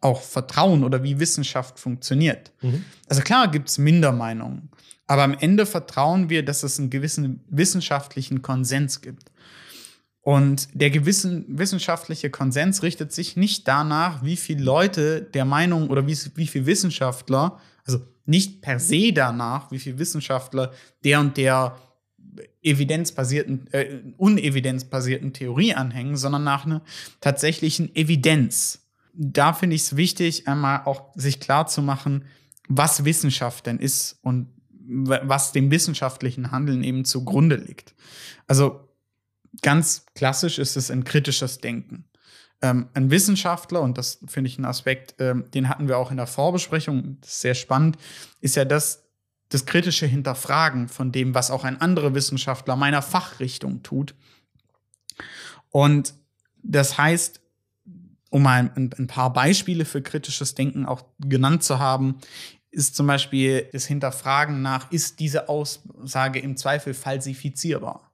auch vertrauen oder wie Wissenschaft funktioniert. Mhm. Also klar gibt es Mindermeinungen, aber am Ende vertrauen wir, dass es einen gewissen wissenschaftlichen Konsens gibt. Und der gewissen wissenschaftliche Konsens richtet sich nicht danach, wie viele Leute der Meinung oder wie, wie viele Wissenschaftler, also nicht per se danach, wie viele Wissenschaftler der und der evidenzbasierten, äh, unevidenzbasierten Theorie anhängen, sondern nach einer tatsächlichen Evidenz. Da finde ich es wichtig, einmal auch sich klar zu machen, was Wissenschaft denn ist und was dem wissenschaftlichen Handeln eben zugrunde liegt. Also ganz klassisch ist es ein kritisches Denken. Ähm, ein Wissenschaftler, und das finde ich ein Aspekt, ähm, den hatten wir auch in der Vorbesprechung, sehr spannend, ist ja das, das kritische Hinterfragen von dem, was auch ein anderer Wissenschaftler meiner Fachrichtung tut. Und das heißt, um mal ein, ein paar Beispiele für kritisches Denken auch genannt zu haben, ist zum Beispiel das Hinterfragen nach, ist diese Aussage im Zweifel falsifizierbar?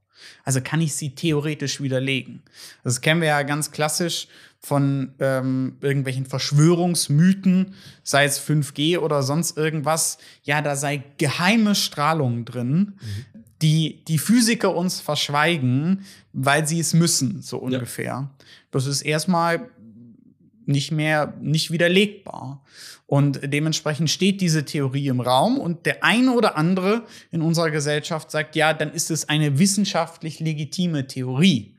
Also kann ich sie theoretisch widerlegen. Das kennen wir ja ganz klassisch von ähm, irgendwelchen Verschwörungsmythen, sei es 5G oder sonst irgendwas. Ja, da sei geheime Strahlung drin, mhm. die die Physiker uns verschweigen, weil sie es müssen, so ungefähr. Ja. Das ist erstmal nicht mehr nicht widerlegbar. Und dementsprechend steht diese Theorie im Raum und der eine oder andere in unserer Gesellschaft sagt, ja, dann ist es eine wissenschaftlich legitime Theorie.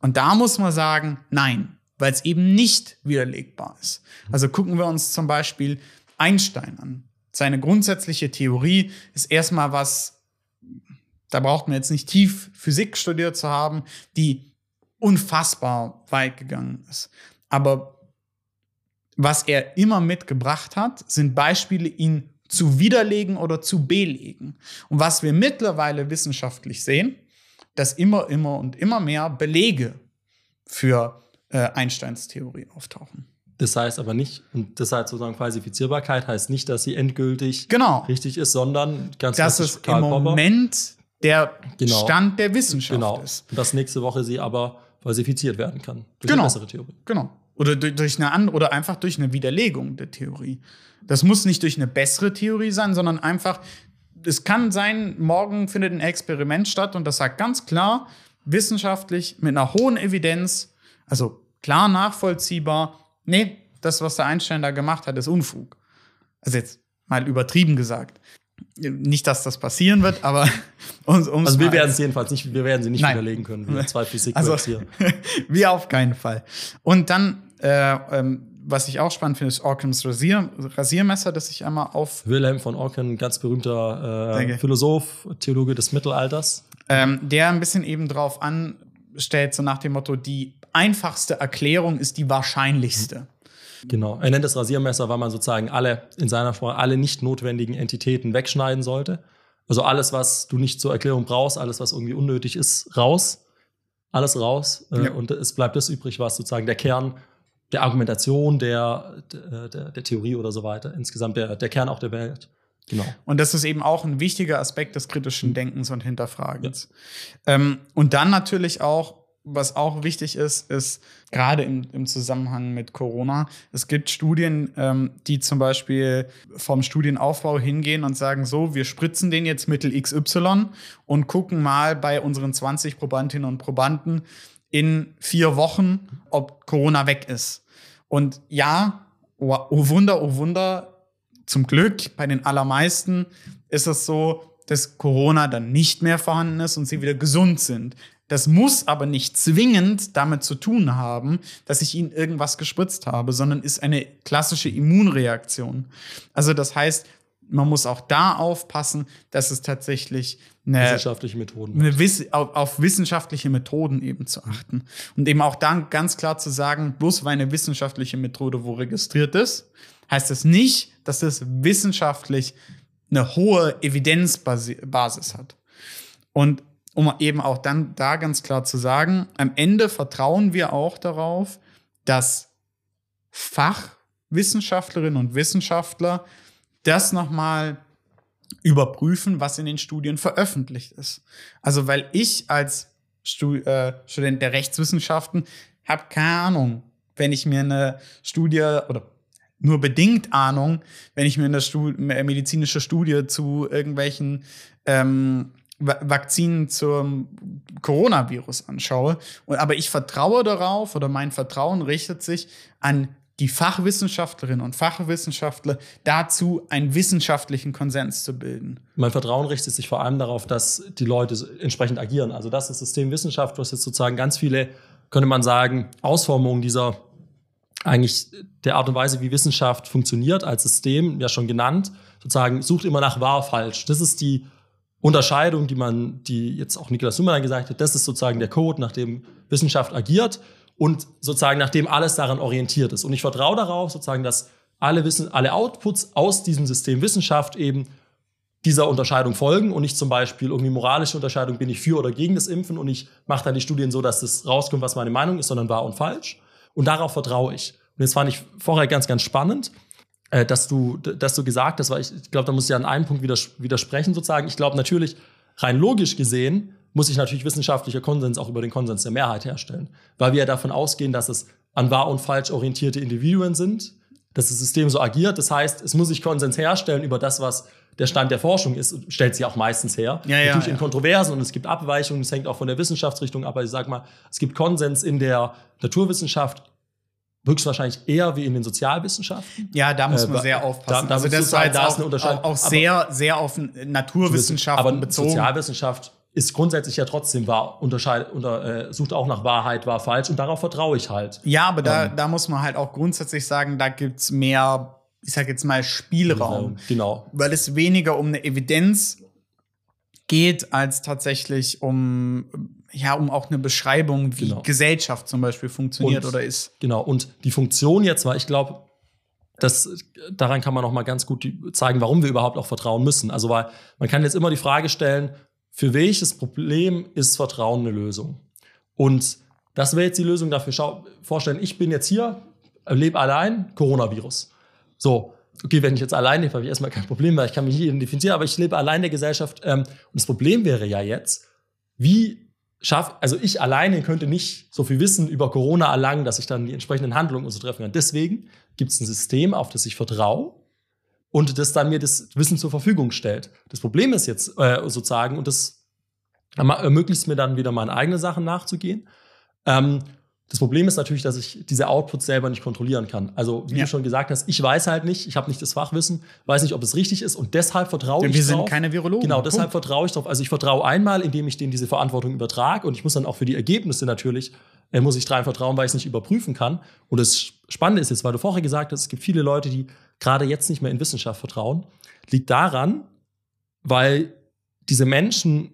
Und da muss man sagen, nein, weil es eben nicht widerlegbar ist. Also gucken wir uns zum Beispiel Einstein an. Seine grundsätzliche Theorie ist erstmal was, da braucht man jetzt nicht tief Physik studiert zu haben, die unfassbar weit gegangen ist. Aber was er immer mitgebracht hat, sind Beispiele, ihn zu widerlegen oder zu belegen. Und was wir mittlerweile wissenschaftlich sehen, dass immer, immer und immer mehr Belege für äh, Einsteins Theorie auftauchen. Das heißt aber nicht, und das heißt sozusagen Falsifizierbarkeit heißt nicht, dass sie endgültig genau. richtig ist, sondern ganz Dass es im Moment der genau. Stand der Wissenschaft genau. ist. Und dass nächste Woche sie aber falsifiziert werden kann. Durch genau. eine bessere Theorie. Genau. Oder durch eine andere, oder einfach durch eine Widerlegung der Theorie. Das muss nicht durch eine bessere Theorie sein, sondern einfach, es kann sein, morgen findet ein Experiment statt und das sagt ganz klar, wissenschaftlich, mit einer hohen Evidenz, also klar nachvollziehbar, nee, das, was der Einstein da gemacht hat, ist Unfug. Also jetzt mal übertrieben gesagt. Nicht, dass das passieren wird, aber <laughs> uns, Also wir werden es jedenfalls nicht, wir werden sie nicht Nein. widerlegen können. Wir zwei Physik <laughs> also, hier. <laughs> wir auf keinen Fall. Und dann äh, ähm, was ich auch spannend finde, ist Orkhams Rasier Rasiermesser, das ich einmal auf. Wilhelm von Orkham, ganz berühmter äh, Philosoph, Theologe des Mittelalters. Ähm, der ein bisschen eben drauf anstellt, so nach dem Motto, die einfachste Erklärung ist die wahrscheinlichste. Genau. Er nennt das Rasiermesser, weil man sozusagen alle, in seiner Sprache, alle nicht notwendigen Entitäten wegschneiden sollte. Also alles, was du nicht zur Erklärung brauchst, alles, was irgendwie unnötig ist, raus. Alles raus. Äh, ja. Und es bleibt das übrig, was sozusagen der Kern der Argumentation, der, der, der, Theorie oder so weiter, insgesamt der, der Kern auch der Welt. Genau. Und das ist eben auch ein wichtiger Aspekt des kritischen Denkens und Hinterfragens. Ja. Ähm, und dann natürlich auch was auch wichtig ist, ist gerade im, im Zusammenhang mit Corona, es gibt Studien, ähm, die zum Beispiel vom Studienaufbau hingehen und sagen, so, wir spritzen den jetzt Mittel XY und gucken mal bei unseren 20 Probandinnen und Probanden in vier Wochen, ob Corona weg ist. Und ja, oh, oh Wunder, oh Wunder, zum Glück bei den allermeisten ist es so, dass Corona dann nicht mehr vorhanden ist und sie wieder gesund sind. Das muss aber nicht zwingend damit zu tun haben, dass ich ihnen irgendwas gespritzt habe, sondern ist eine klassische Immunreaktion. Also das heißt, man muss auch da aufpassen, dass es tatsächlich eine wissenschaftliche Methoden eine Wiss auf, auf, wissenschaftliche Methoden eben zu achten und eben auch dann ganz klar zu sagen, bloß weil eine wissenschaftliche Methode wo registriert ist, heißt das nicht, dass das wissenschaftlich eine hohe Evidenzbasis hat. Und um eben auch dann da ganz klar zu sagen, am Ende vertrauen wir auch darauf, dass Fachwissenschaftlerinnen und Wissenschaftler das nochmal überprüfen, was in den Studien veröffentlicht ist. Also weil ich als Stu äh, Student der Rechtswissenschaften habe keine Ahnung, wenn ich mir eine Studie oder nur bedingt Ahnung, wenn ich mir eine Stu medizinische Studie zu irgendwelchen ähm, Vakzinen zum Coronavirus anschaue. Aber ich vertraue darauf oder mein Vertrauen richtet sich an die Fachwissenschaftlerinnen und Fachwissenschaftler dazu, einen wissenschaftlichen Konsens zu bilden. Mein Vertrauen richtet sich vor allem darauf, dass die Leute entsprechend agieren. Also das ist Systemwissenschaft, was jetzt sozusagen ganz viele, könnte man sagen, Ausformungen dieser eigentlich der Art und Weise, wie Wissenschaft funktioniert als System, ja schon genannt, sozusagen sucht immer nach wahr, falsch. Das ist die Unterscheidung, die man, die jetzt auch Niklas Summerlein gesagt hat, das ist sozusagen der Code, nach dem Wissenschaft agiert und sozusagen nachdem alles daran orientiert ist. Und ich vertraue darauf, sozusagen, dass alle Wissen, alle Outputs aus diesem System Wissenschaft eben dieser Unterscheidung folgen und nicht zum Beispiel irgendwie moralische Unterscheidung, bin ich für oder gegen das Impfen und ich mache dann die Studien so, dass das rauskommt, was meine Meinung ist, sondern wahr und falsch. Und darauf vertraue ich. Und das fand ich vorher ganz, ganz spannend, äh, dass du, dass du gesagt hast, weil ich, ich glaube, da muss ich an einem Punkt widers widersprechen sozusagen. Ich glaube natürlich, rein logisch gesehen, muss ich natürlich wissenschaftlicher Konsens auch über den Konsens der Mehrheit herstellen. Weil wir ja davon ausgehen, dass es an wahr und falsch orientierte Individuen sind, dass das System so agiert. Das heißt, es muss sich Konsens herstellen über das, was der Stand der Forschung ist, stellt sie auch meistens her. Ja, ja, Natürlich ja. in Kontroversen und es gibt Abweichungen, es hängt auch von der Wissenschaftsrichtung ab, aber ich sag mal, es gibt Konsens in der Naturwissenschaft höchstwahrscheinlich eher wie in den Sozialwissenschaften. Ja, da muss man äh, sehr aufpassen. Da, da also das war jetzt da auch, eine Unterscheidung. Auch, auch sehr, sehr auf Naturwissenschaften aber bezogen. Sozialwissenschaft ist grundsätzlich ja trotzdem wahr, unterscheidet, unter, äh, sucht auch nach Wahrheit, wahr, falsch und darauf vertraue ich halt. Ja, aber da, ähm, da muss man halt auch grundsätzlich sagen, da gibt's mehr, ich sag jetzt mal, Spielraum. Genau. Weil es weniger um eine Evidenz geht, als tatsächlich um, ja, um auch eine Beschreibung, wie genau. Gesellschaft zum Beispiel funktioniert und, oder ist. Genau, und die Funktion jetzt war, ich glaube, das, daran kann man noch mal ganz gut zeigen, warum wir überhaupt auch vertrauen müssen. Also, weil man kann jetzt immer die Frage stellen, für welches Problem ist Vertrauen eine Lösung? Und das wäre jetzt die Lösung dafür. Schau, vorstellen, ich bin jetzt hier, lebe allein, Coronavirus. So, okay, wenn ich jetzt allein lebe, habe ich erstmal kein Problem, weil ich kann mich hier identifizieren, aber ich lebe allein in der Gesellschaft. Ähm, und das Problem wäre ja jetzt, wie schaffe, also ich alleine könnte nicht so viel Wissen über Corona erlangen, dass ich dann die entsprechenden Handlungen und so treffen kann. Deswegen gibt es ein System, auf das ich vertraue und das dann mir das Wissen zur Verfügung stellt. Das Problem ist jetzt äh, sozusagen, und das ermöglicht es mir dann wieder meine eigenen Sachen nachzugehen. Ähm, das Problem ist natürlich, dass ich diese Outputs selber nicht kontrollieren kann. Also, wie ja. du schon gesagt hast, ich weiß halt nicht, ich habe nicht das Fachwissen, weiß nicht, ob es richtig ist und deshalb vertraue Denn ich wir drauf. Wir sind keine Virologen. Genau, deshalb Punkt. vertraue ich drauf. Also, ich vertraue einmal, indem ich denen diese Verantwortung übertrage und ich muss dann auch für die Ergebnisse natürlich, äh, muss ich rein vertrauen, weil ich es nicht überprüfen kann. Und das Spannende ist jetzt, weil du vorher gesagt hast, es gibt viele Leute, die gerade jetzt nicht mehr in Wissenschaft vertrauen, liegt daran, weil diese Menschen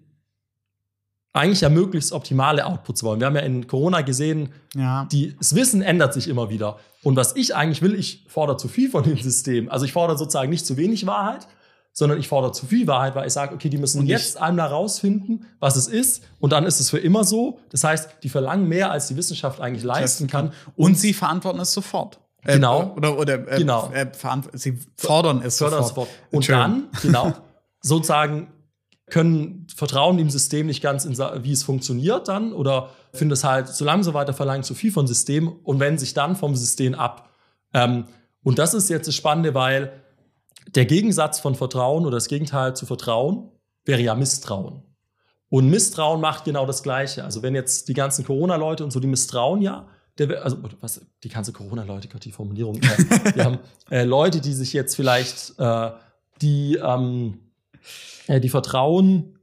eigentlich ja möglichst optimale Outputs wollen. Wir haben ja in Corona gesehen, ja. die, das Wissen ändert sich immer wieder. Und was ich eigentlich will, ich fordere zu viel von dem System. Also ich fordere sozusagen nicht zu wenig Wahrheit, sondern ich fordere zu viel Wahrheit, weil ich sage, okay, die müssen jetzt einmal rausfinden, was es ist, und dann ist es für immer so. Das heißt, die verlangen mehr, als die Wissenschaft eigentlich leisten kann. Und, und sie verantworten es sofort. Genau. Äh, oder oder äh, genau. Äh, sie fordern es fordern sofort. sofort. Und dann, genau, <laughs> sozusagen können vertrauen dem System nicht ganz, in, wie es funktioniert dann oder finde es halt so langsam weiter verlangt zu viel vom System und wenden sich dann vom System ab. Ähm, und das ist jetzt das Spannende, weil der Gegensatz von Vertrauen oder das Gegenteil zu Vertrauen wäre ja Misstrauen. Und Misstrauen macht genau das Gleiche. Also wenn jetzt die ganzen Corona-Leute und so, die misstrauen ja, der, also was, die ganze Corona-Leute, Gott, die Formulierung. Wir haben äh, Leute, die sich jetzt vielleicht, äh, die, ähm, äh, die vertrauen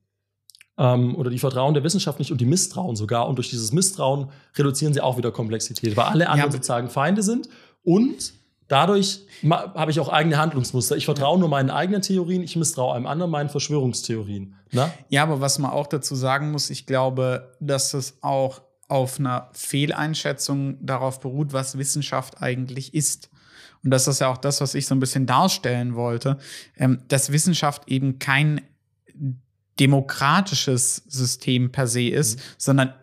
ähm, oder die vertrauen der Wissenschaft nicht und die misstrauen sogar. Und durch dieses Misstrauen reduzieren sie auch wieder Komplexität, weil alle anderen ja, sozusagen Feinde sind. Und dadurch habe ich auch eigene Handlungsmuster. Ich vertraue nur meinen eigenen Theorien, ich misstraue einem anderen meinen Verschwörungstheorien. Na? Ne? Ja, aber was man auch dazu sagen muss, ich glaube, dass es auch auf einer Fehleinschätzung darauf beruht, was Wissenschaft eigentlich ist. Und das ist ja auch das, was ich so ein bisschen darstellen wollte, ähm, dass Wissenschaft eben kein demokratisches System per se ist, mhm. sondern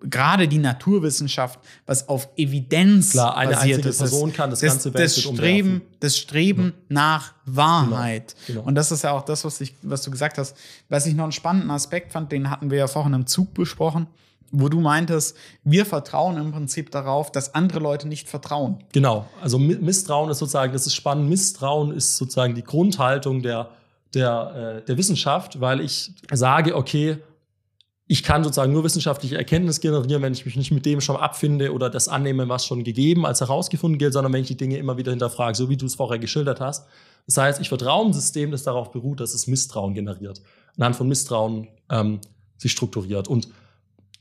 gerade die Naturwissenschaft, was auf Evidenz Klar, eine basiert ist, Person kann das, das ganze Welt das Streben, das Streben ja. nach Wahrheit. Genau, genau. Und das ist ja auch das, was, ich, was du gesagt hast. Was ich noch einen spannenden Aspekt fand, den hatten wir ja vorhin im Zug besprochen, wo du meintest, wir vertrauen im Prinzip darauf, dass andere Leute nicht vertrauen. Genau, also Misstrauen ist sozusagen, das ist spannend, Misstrauen ist sozusagen die Grundhaltung der, der, äh, der Wissenschaft, weil ich sage, okay, ich kann sozusagen nur wissenschaftliche Erkenntnis generieren, wenn ich mich nicht mit dem schon abfinde oder das annehme, was schon gegeben als herausgefunden gilt, sondern wenn ich die Dinge immer wieder hinterfrage, so wie du es vorher geschildert hast. Das heißt, ich vertraue ein System, das darauf beruht, dass es Misstrauen generiert, anhand von Misstrauen ähm, sich strukturiert. Und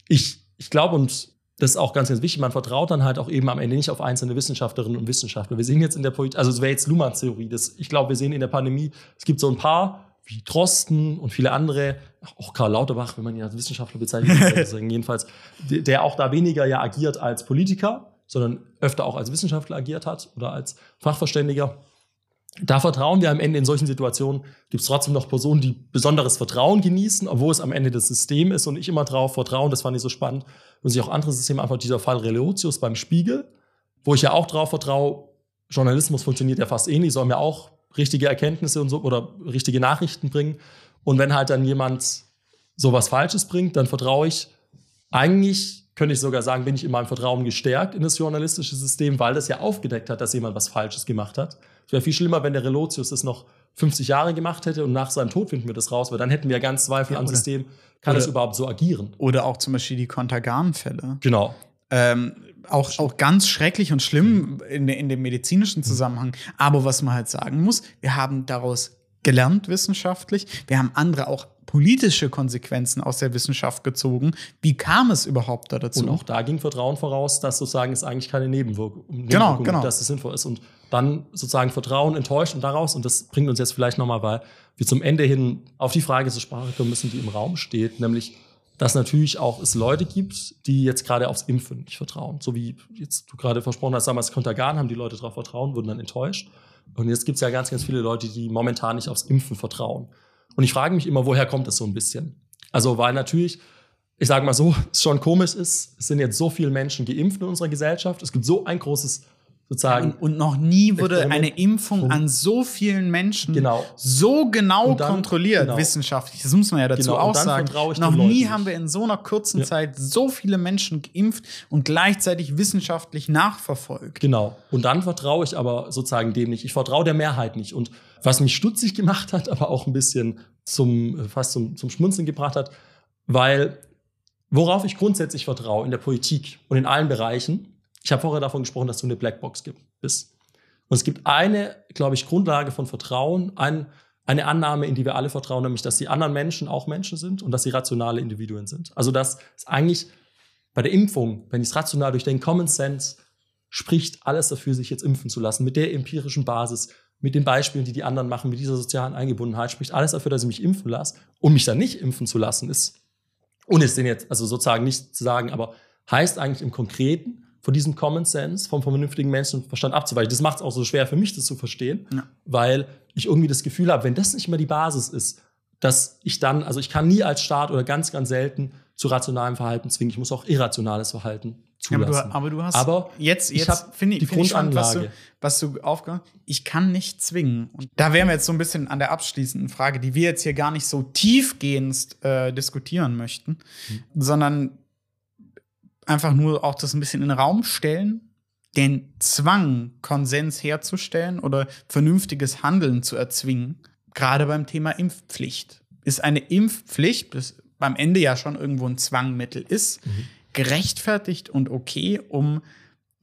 ich, ich glaube, und das ist auch ganz, ganz wichtig, man vertraut dann halt auch eben am Ende nicht auf einzelne Wissenschaftlerinnen und Wissenschaftler. Wir sehen jetzt in der Politik, also es wäre jetzt Luhmanns Theorie, das, ich glaube, wir sehen in der Pandemie, es gibt so ein paar wie Drosten und viele andere, auch Karl Lauterbach, wenn man ihn als Wissenschaftler bezeichnet, <laughs> jedenfalls, der auch da weniger ja agiert als Politiker, sondern öfter auch als Wissenschaftler agiert hat oder als Fachverständiger. Da vertrauen wir am Ende in solchen Situationen, gibt es trotzdem noch Personen, die besonderes Vertrauen genießen, obwohl es am Ende das System ist und ich immer drauf vertrauen, das fand ich so spannend, und sich auch andere Systeme, einfach dieser Fall Relotius beim Spiegel, wo ich ja auch drauf vertraue, Journalismus funktioniert ja fast ähnlich, soll mir auch richtige Erkenntnisse und so oder richtige Nachrichten bringen. Und wenn halt dann jemand sowas Falsches bringt, dann vertraue ich eigentlich könnte ich sogar sagen, bin ich in meinem Vertrauen gestärkt in das journalistische System, weil das ja aufgedeckt hat, dass jemand was Falsches gemacht hat. Es wäre viel schlimmer, wenn der Relotius das noch 50 Jahre gemacht hätte und nach seinem Tod finden wir das raus, weil dann hätten wir ganz Zweifel ja, am System, kann es überhaupt so agieren. Oder auch zum Beispiel die Kontergan-Fälle. Genau. Ähm, auch, auch ganz schrecklich und schlimm in, in dem medizinischen Zusammenhang. Aber was man halt sagen muss, wir haben daraus gelernt wissenschaftlich. Wir haben andere auch politische Konsequenzen aus der Wissenschaft gezogen. Wie kam es überhaupt da dazu? Und auch da ging Vertrauen voraus, dass sozusagen es eigentlich keine Nebenwirkung, Nebenwirkung genau, genau. dass es sinnvoll ist. Und dann sozusagen Vertrauen enttäuscht und daraus, und das bringt uns jetzt vielleicht nochmal, weil wir zum Ende hin auf die Frage zur Sprache kommen müssen, die im Raum steht, nämlich dass natürlich auch es Leute gibt, die jetzt gerade aufs Impfen nicht vertrauen. So wie jetzt du gerade versprochen hast, damals Kontergan haben die Leute darauf vertrauen, wurden dann enttäuscht. Und jetzt gibt es ja ganz, ganz viele Leute, die momentan nicht aufs Impfen vertrauen. Und ich frage mich immer, woher kommt das so ein bisschen? Also, weil natürlich, ich sage mal so, es schon komisch ist, es sind jetzt so viele Menschen geimpft in unserer Gesellschaft. Es gibt so ein großes sozusagen. Und, und noch nie wurde eine Impfung an so vielen Menschen genau. so genau dann, kontrolliert, genau. wissenschaftlich. Das muss man ja dazu genau. auch sagen. Noch nie haben wir in so einer kurzen ja. Zeit so viele Menschen geimpft und gleichzeitig wissenschaftlich nachverfolgt. Genau. Und dann vertraue ich aber sozusagen dem nicht. Ich vertraue der Mehrheit nicht. Und was mich stutzig gemacht hat, <laughs> aber auch ein bisschen zum, fast zum, zum Schmunzeln gebracht hat, weil worauf ich grundsätzlich vertraue in der Politik und in allen Bereichen, ich habe vorher davon gesprochen, dass du eine Blackbox bist. Und es gibt eine, glaube ich, Grundlage von Vertrauen, ein, eine Annahme, in die wir alle vertrauen, nämlich, dass die anderen Menschen auch Menschen sind und dass sie rationale Individuen sind. Also, dass es eigentlich bei der Impfung, wenn ich es rational durchdenke, Common Sense spricht alles dafür, sich jetzt impfen zu lassen, mit der empirischen Basis, mit den Beispielen, die die anderen machen, mit dieser sozialen Eingebundenheit, spricht alles dafür, dass ich mich impfen lasse. Und mich dann nicht impfen zu lassen, ist, ohne es denn jetzt, also sozusagen nicht zu sagen, aber heißt eigentlich im Konkreten, von diesem Common Sense, vom vernünftigen Menschenverstand abzuweichen. Das macht es auch so schwer für mich, das zu verstehen, ja. weil ich irgendwie das Gefühl habe, wenn das nicht mehr die Basis ist, dass ich dann, also ich kann nie als Staat oder ganz, ganz selten zu rationalem Verhalten zwingen. Ich muss auch irrationales Verhalten zulassen. Ja, aber, du, aber, du, hast aber jetzt, jetzt finde ich, die find Grundanlage. was du, was du aufgehört Ich kann nicht zwingen. Und da wären wir jetzt so ein bisschen an der abschließenden Frage, die wir jetzt hier gar nicht so tiefgehend äh, diskutieren möchten, hm. sondern einfach nur auch das ein bisschen in den Raum stellen, den Zwang, Konsens herzustellen oder vernünftiges Handeln zu erzwingen, gerade beim Thema Impfpflicht. Ist eine Impfpflicht, das beim Ende ja schon irgendwo ein Zwangmittel ist, mhm. gerechtfertigt und okay, um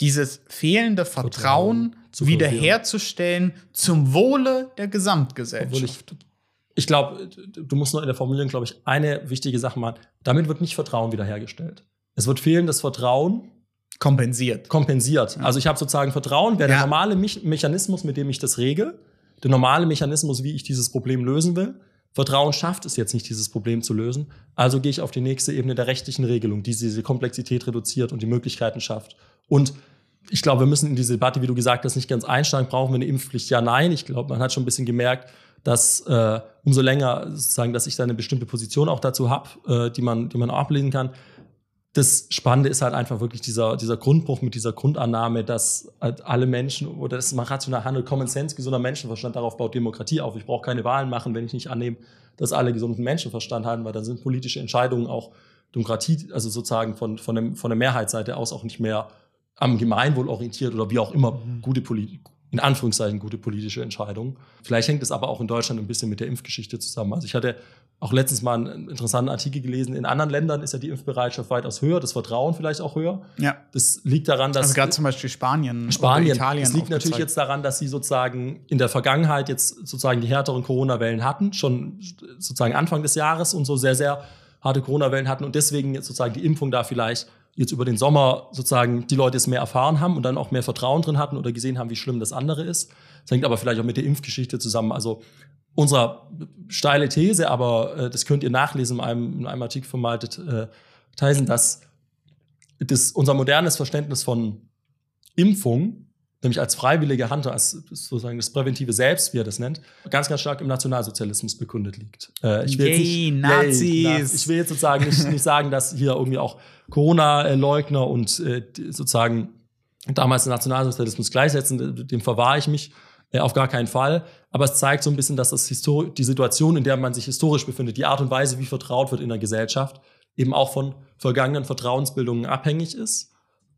dieses fehlende Vertrauen, Vertrauen wiederherzustellen zum Wohle der Gesamtgesellschaft. Ich, ich glaube, du musst nur in der Formulierung, glaube ich, eine wichtige Sache machen. Damit wird nicht Vertrauen wiederhergestellt. Es wird fehlendes Vertrauen kompensiert. Kompensiert. Also ich habe sozusagen Vertrauen, wäre ja. der normale Me Mechanismus, mit dem ich das regel, der normale Mechanismus, wie ich dieses Problem lösen will. Vertrauen schafft es jetzt nicht, dieses Problem zu lösen. Also gehe ich auf die nächste Ebene der rechtlichen Regelung, die diese Komplexität reduziert und die Möglichkeiten schafft. Und ich glaube, wir müssen in diese Debatte, wie du gesagt hast, nicht ganz einsteigen. Brauchen wir eine Impfpflicht? Ja, nein. Ich glaube, man hat schon ein bisschen gemerkt, dass äh, umso länger sozusagen, dass ich da eine bestimmte Position auch dazu habe, äh, die man, die man auch ablehnen kann. Das Spannende ist halt einfach wirklich dieser, dieser Grundbruch mit dieser Grundannahme, dass halt alle Menschen oder das mal rational handelt, Common Sense, gesunder Menschenverstand, darauf baut Demokratie auf. Ich brauche keine Wahlen machen, wenn ich nicht annehme, dass alle gesunden Menschenverstand haben, weil dann sind politische Entscheidungen auch Demokratie, also sozusagen von, von, dem, von der Mehrheitsseite aus auch nicht mehr am Gemeinwohl orientiert oder wie auch immer mhm. gute Politik, in Anführungszeichen gute politische Entscheidungen. Vielleicht hängt es aber auch in Deutschland ein bisschen mit der Impfgeschichte zusammen. Also ich hatte auch letztens mal einen interessanten Artikel gelesen. In anderen Ländern ist ja die Impfbereitschaft weitaus höher, das Vertrauen vielleicht auch höher. Ja. Das liegt daran, dass. Also gerade zum Beispiel Spanien, Spanien, Italien. Das liegt natürlich jetzt daran, dass sie sozusagen in der Vergangenheit jetzt sozusagen die härteren Corona-Wellen hatten, schon sozusagen Anfang des Jahres und so sehr, sehr harte Corona-Wellen hatten und deswegen jetzt sozusagen die Impfung da vielleicht jetzt über den Sommer sozusagen die Leute es mehr erfahren haben und dann auch mehr Vertrauen drin hatten oder gesehen haben, wie schlimm das andere ist. Das hängt aber vielleicht auch mit der Impfgeschichte zusammen. Also unsere steile These, aber äh, das könnt ihr nachlesen in einem, in einem Artikel von Malte äh, Theisen, dass das, unser modernes Verständnis von Impfung nämlich als freiwillige Handlung, als sozusagen das präventive Selbst, wie er das nennt, ganz, ganz stark im Nationalsozialismus bekundet liegt. Äh, ich will yay, nicht, Nazis! Yay, ich will jetzt sozusagen nicht, nicht sagen, dass hier irgendwie auch Corona-Leugner und äh, sozusagen damals den Nationalsozialismus gleichsetzen, dem verwahre ich mich äh, auf gar keinen Fall. Aber es zeigt so ein bisschen, dass das Histor die Situation, in der man sich historisch befindet, die Art und Weise, wie vertraut wird in der Gesellschaft, eben auch von vergangenen Vertrauensbildungen abhängig ist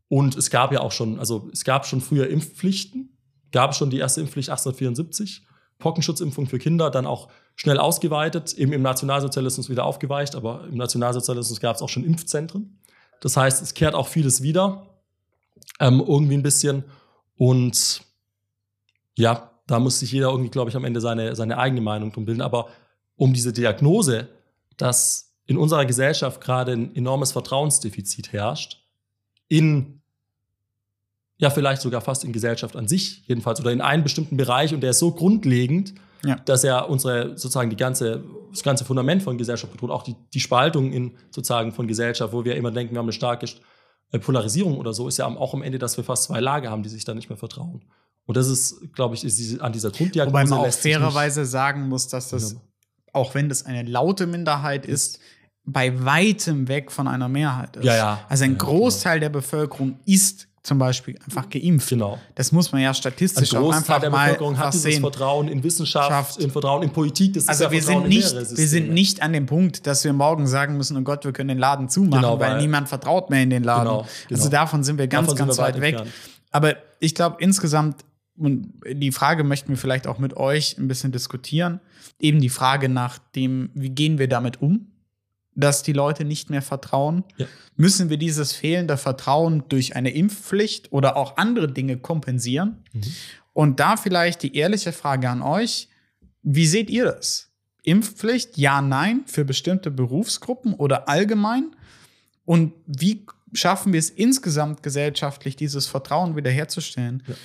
und es gab ja auch schon, also es gab schon früher Impfpflichten, gab schon die erste Impfpflicht 1874, Pockenschutzimpfung für Kinder, dann auch schnell ausgeweitet, eben im Nationalsozialismus wieder aufgeweicht, aber im Nationalsozialismus gab es auch schon Impfzentren. Das heißt, es kehrt auch vieles wieder, ähm, irgendwie ein bisschen. Und ja, da muss sich jeder irgendwie, glaube ich, am Ende seine, seine eigene Meinung drum bilden. Aber um diese Diagnose, dass in unserer Gesellschaft gerade ein enormes Vertrauensdefizit herrscht, in, ja, vielleicht sogar fast in Gesellschaft an sich, jedenfalls, oder in einen bestimmten Bereich und der ist so grundlegend, ja. dass er unsere, sozusagen die ganze, das ganze Fundament von Gesellschaft bedroht, auch die, die Spaltung in, sozusagen von Gesellschaft, wo wir immer denken, wir haben eine starke äh, Polarisierung oder so, ist ja auch am Ende, dass wir fast zwei Lager haben, die sich da nicht mehr vertrauen. Und das ist, glaube ich, ist diese, an dieser Grunddiagnose. Wobei man auch fairerweise sagen muss, dass das, ja. auch wenn das eine laute Minderheit ist, bei weitem weg von einer Mehrheit ist. Ja, ja. Also ein ja, Großteil der Bevölkerung ist zum Beispiel einfach geimpft. Genau. Das muss man ja statistisch ein auch einfach der mal Bevölkerung hat dieses Vertrauen in Wissenschaft, Schaft. in Vertrauen in Politik. Das also wir sind nicht, wir sind nicht an dem Punkt, dass wir morgen sagen müssen, oh Gott, wir können den Laden zumachen, genau, weil, weil, niemand vertraut mehr in den Laden. Genau, genau. Also davon sind wir ganz, davon ganz wir weit weg. Aber ich glaube insgesamt und die Frage möchten wir vielleicht auch mit euch ein bisschen diskutieren. Eben die Frage nach dem, wie gehen wir damit um? dass die Leute nicht mehr vertrauen? Ja. Müssen wir dieses fehlende Vertrauen durch eine Impfpflicht oder auch andere Dinge kompensieren? Mhm. Und da vielleicht die ehrliche Frage an euch, wie seht ihr das? Impfpflicht, ja, nein, für bestimmte Berufsgruppen oder allgemein? Und wie schaffen wir es insgesamt gesellschaftlich, dieses Vertrauen wiederherzustellen? Ja.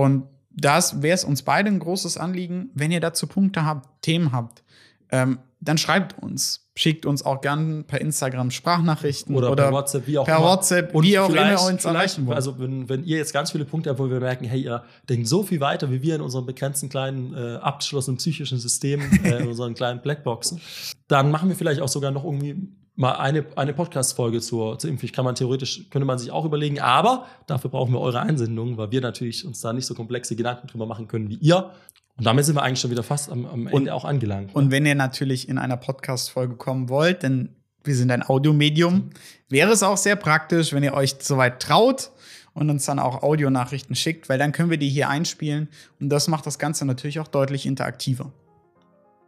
Und das wäre es uns beide ein großes Anliegen, wenn ihr dazu Punkte habt, Themen habt. Ähm, dann schreibt uns. Schickt uns auch gern per Instagram Sprachnachrichten oder, oder per WhatsApp, wie auch per immer. WhatsApp, und wie auch immer uns erreichen wollt. Also wenn, wenn ihr jetzt ganz viele Punkte habt, wo wir merken, hey, ihr denkt so viel weiter wie wir in unserem begrenzten kleinen äh, abgeschlossenen psychischen System, äh, in <laughs> unseren kleinen Blackboxen, dann machen wir vielleicht auch sogar noch irgendwie mal eine, eine Podcast-Folge zur, zur Impfpflicht. Kann man theoretisch, könnte man sich auch überlegen, aber dafür brauchen wir eure Einsendungen, weil wir natürlich uns da nicht so komplexe Gedanken drüber machen können wie ihr. Und damit sind wir eigentlich schon wieder fast am, am Ende und, auch angelangt. Und ne? wenn ihr natürlich in einer Podcast-Folge kommen wollt, dann wir sind ein Audiomedium. Wäre es auch sehr praktisch, wenn ihr euch soweit traut und uns dann auch Audionachrichten schickt, weil dann können wir die hier einspielen und das macht das Ganze natürlich auch deutlich interaktiver.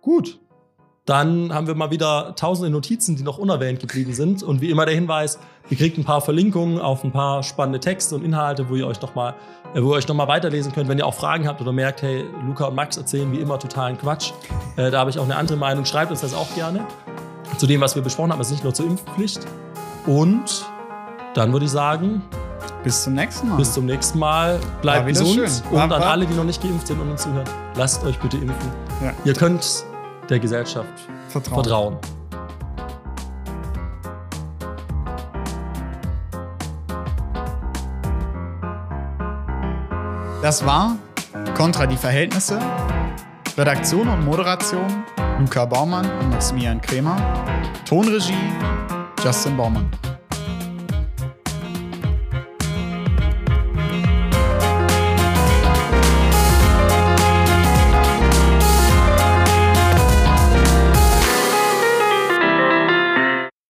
Gut. Dann haben wir mal wieder tausende Notizen, die noch unerwähnt geblieben sind. Und wie immer der Hinweis, ihr kriegt ein paar Verlinkungen auf ein paar spannende Texte und Inhalte, wo ihr euch nochmal äh, wo ihr euch noch mal weiterlesen könnt. Wenn ihr auch Fragen habt oder merkt, hey, Luca und Max erzählen wie immer totalen Quatsch, äh, da habe ich auch eine andere Meinung, schreibt uns das auch gerne. Zu dem, was wir besprochen haben, ist nicht nur zur Impfpflicht. Und dann würde ich sagen, bis zum nächsten Mal. Bis zum nächsten Mal. Bleibt gesund. Und an alle, die noch nicht geimpft sind und uns zuhören, lasst euch bitte impfen. Ja. Ihr könnt der Gesellschaft vertrauen. vertrauen. Das war Contra die Verhältnisse. Redaktion und Moderation Luca Baumann und Maximilian Kremer. Tonregie Justin Baumann.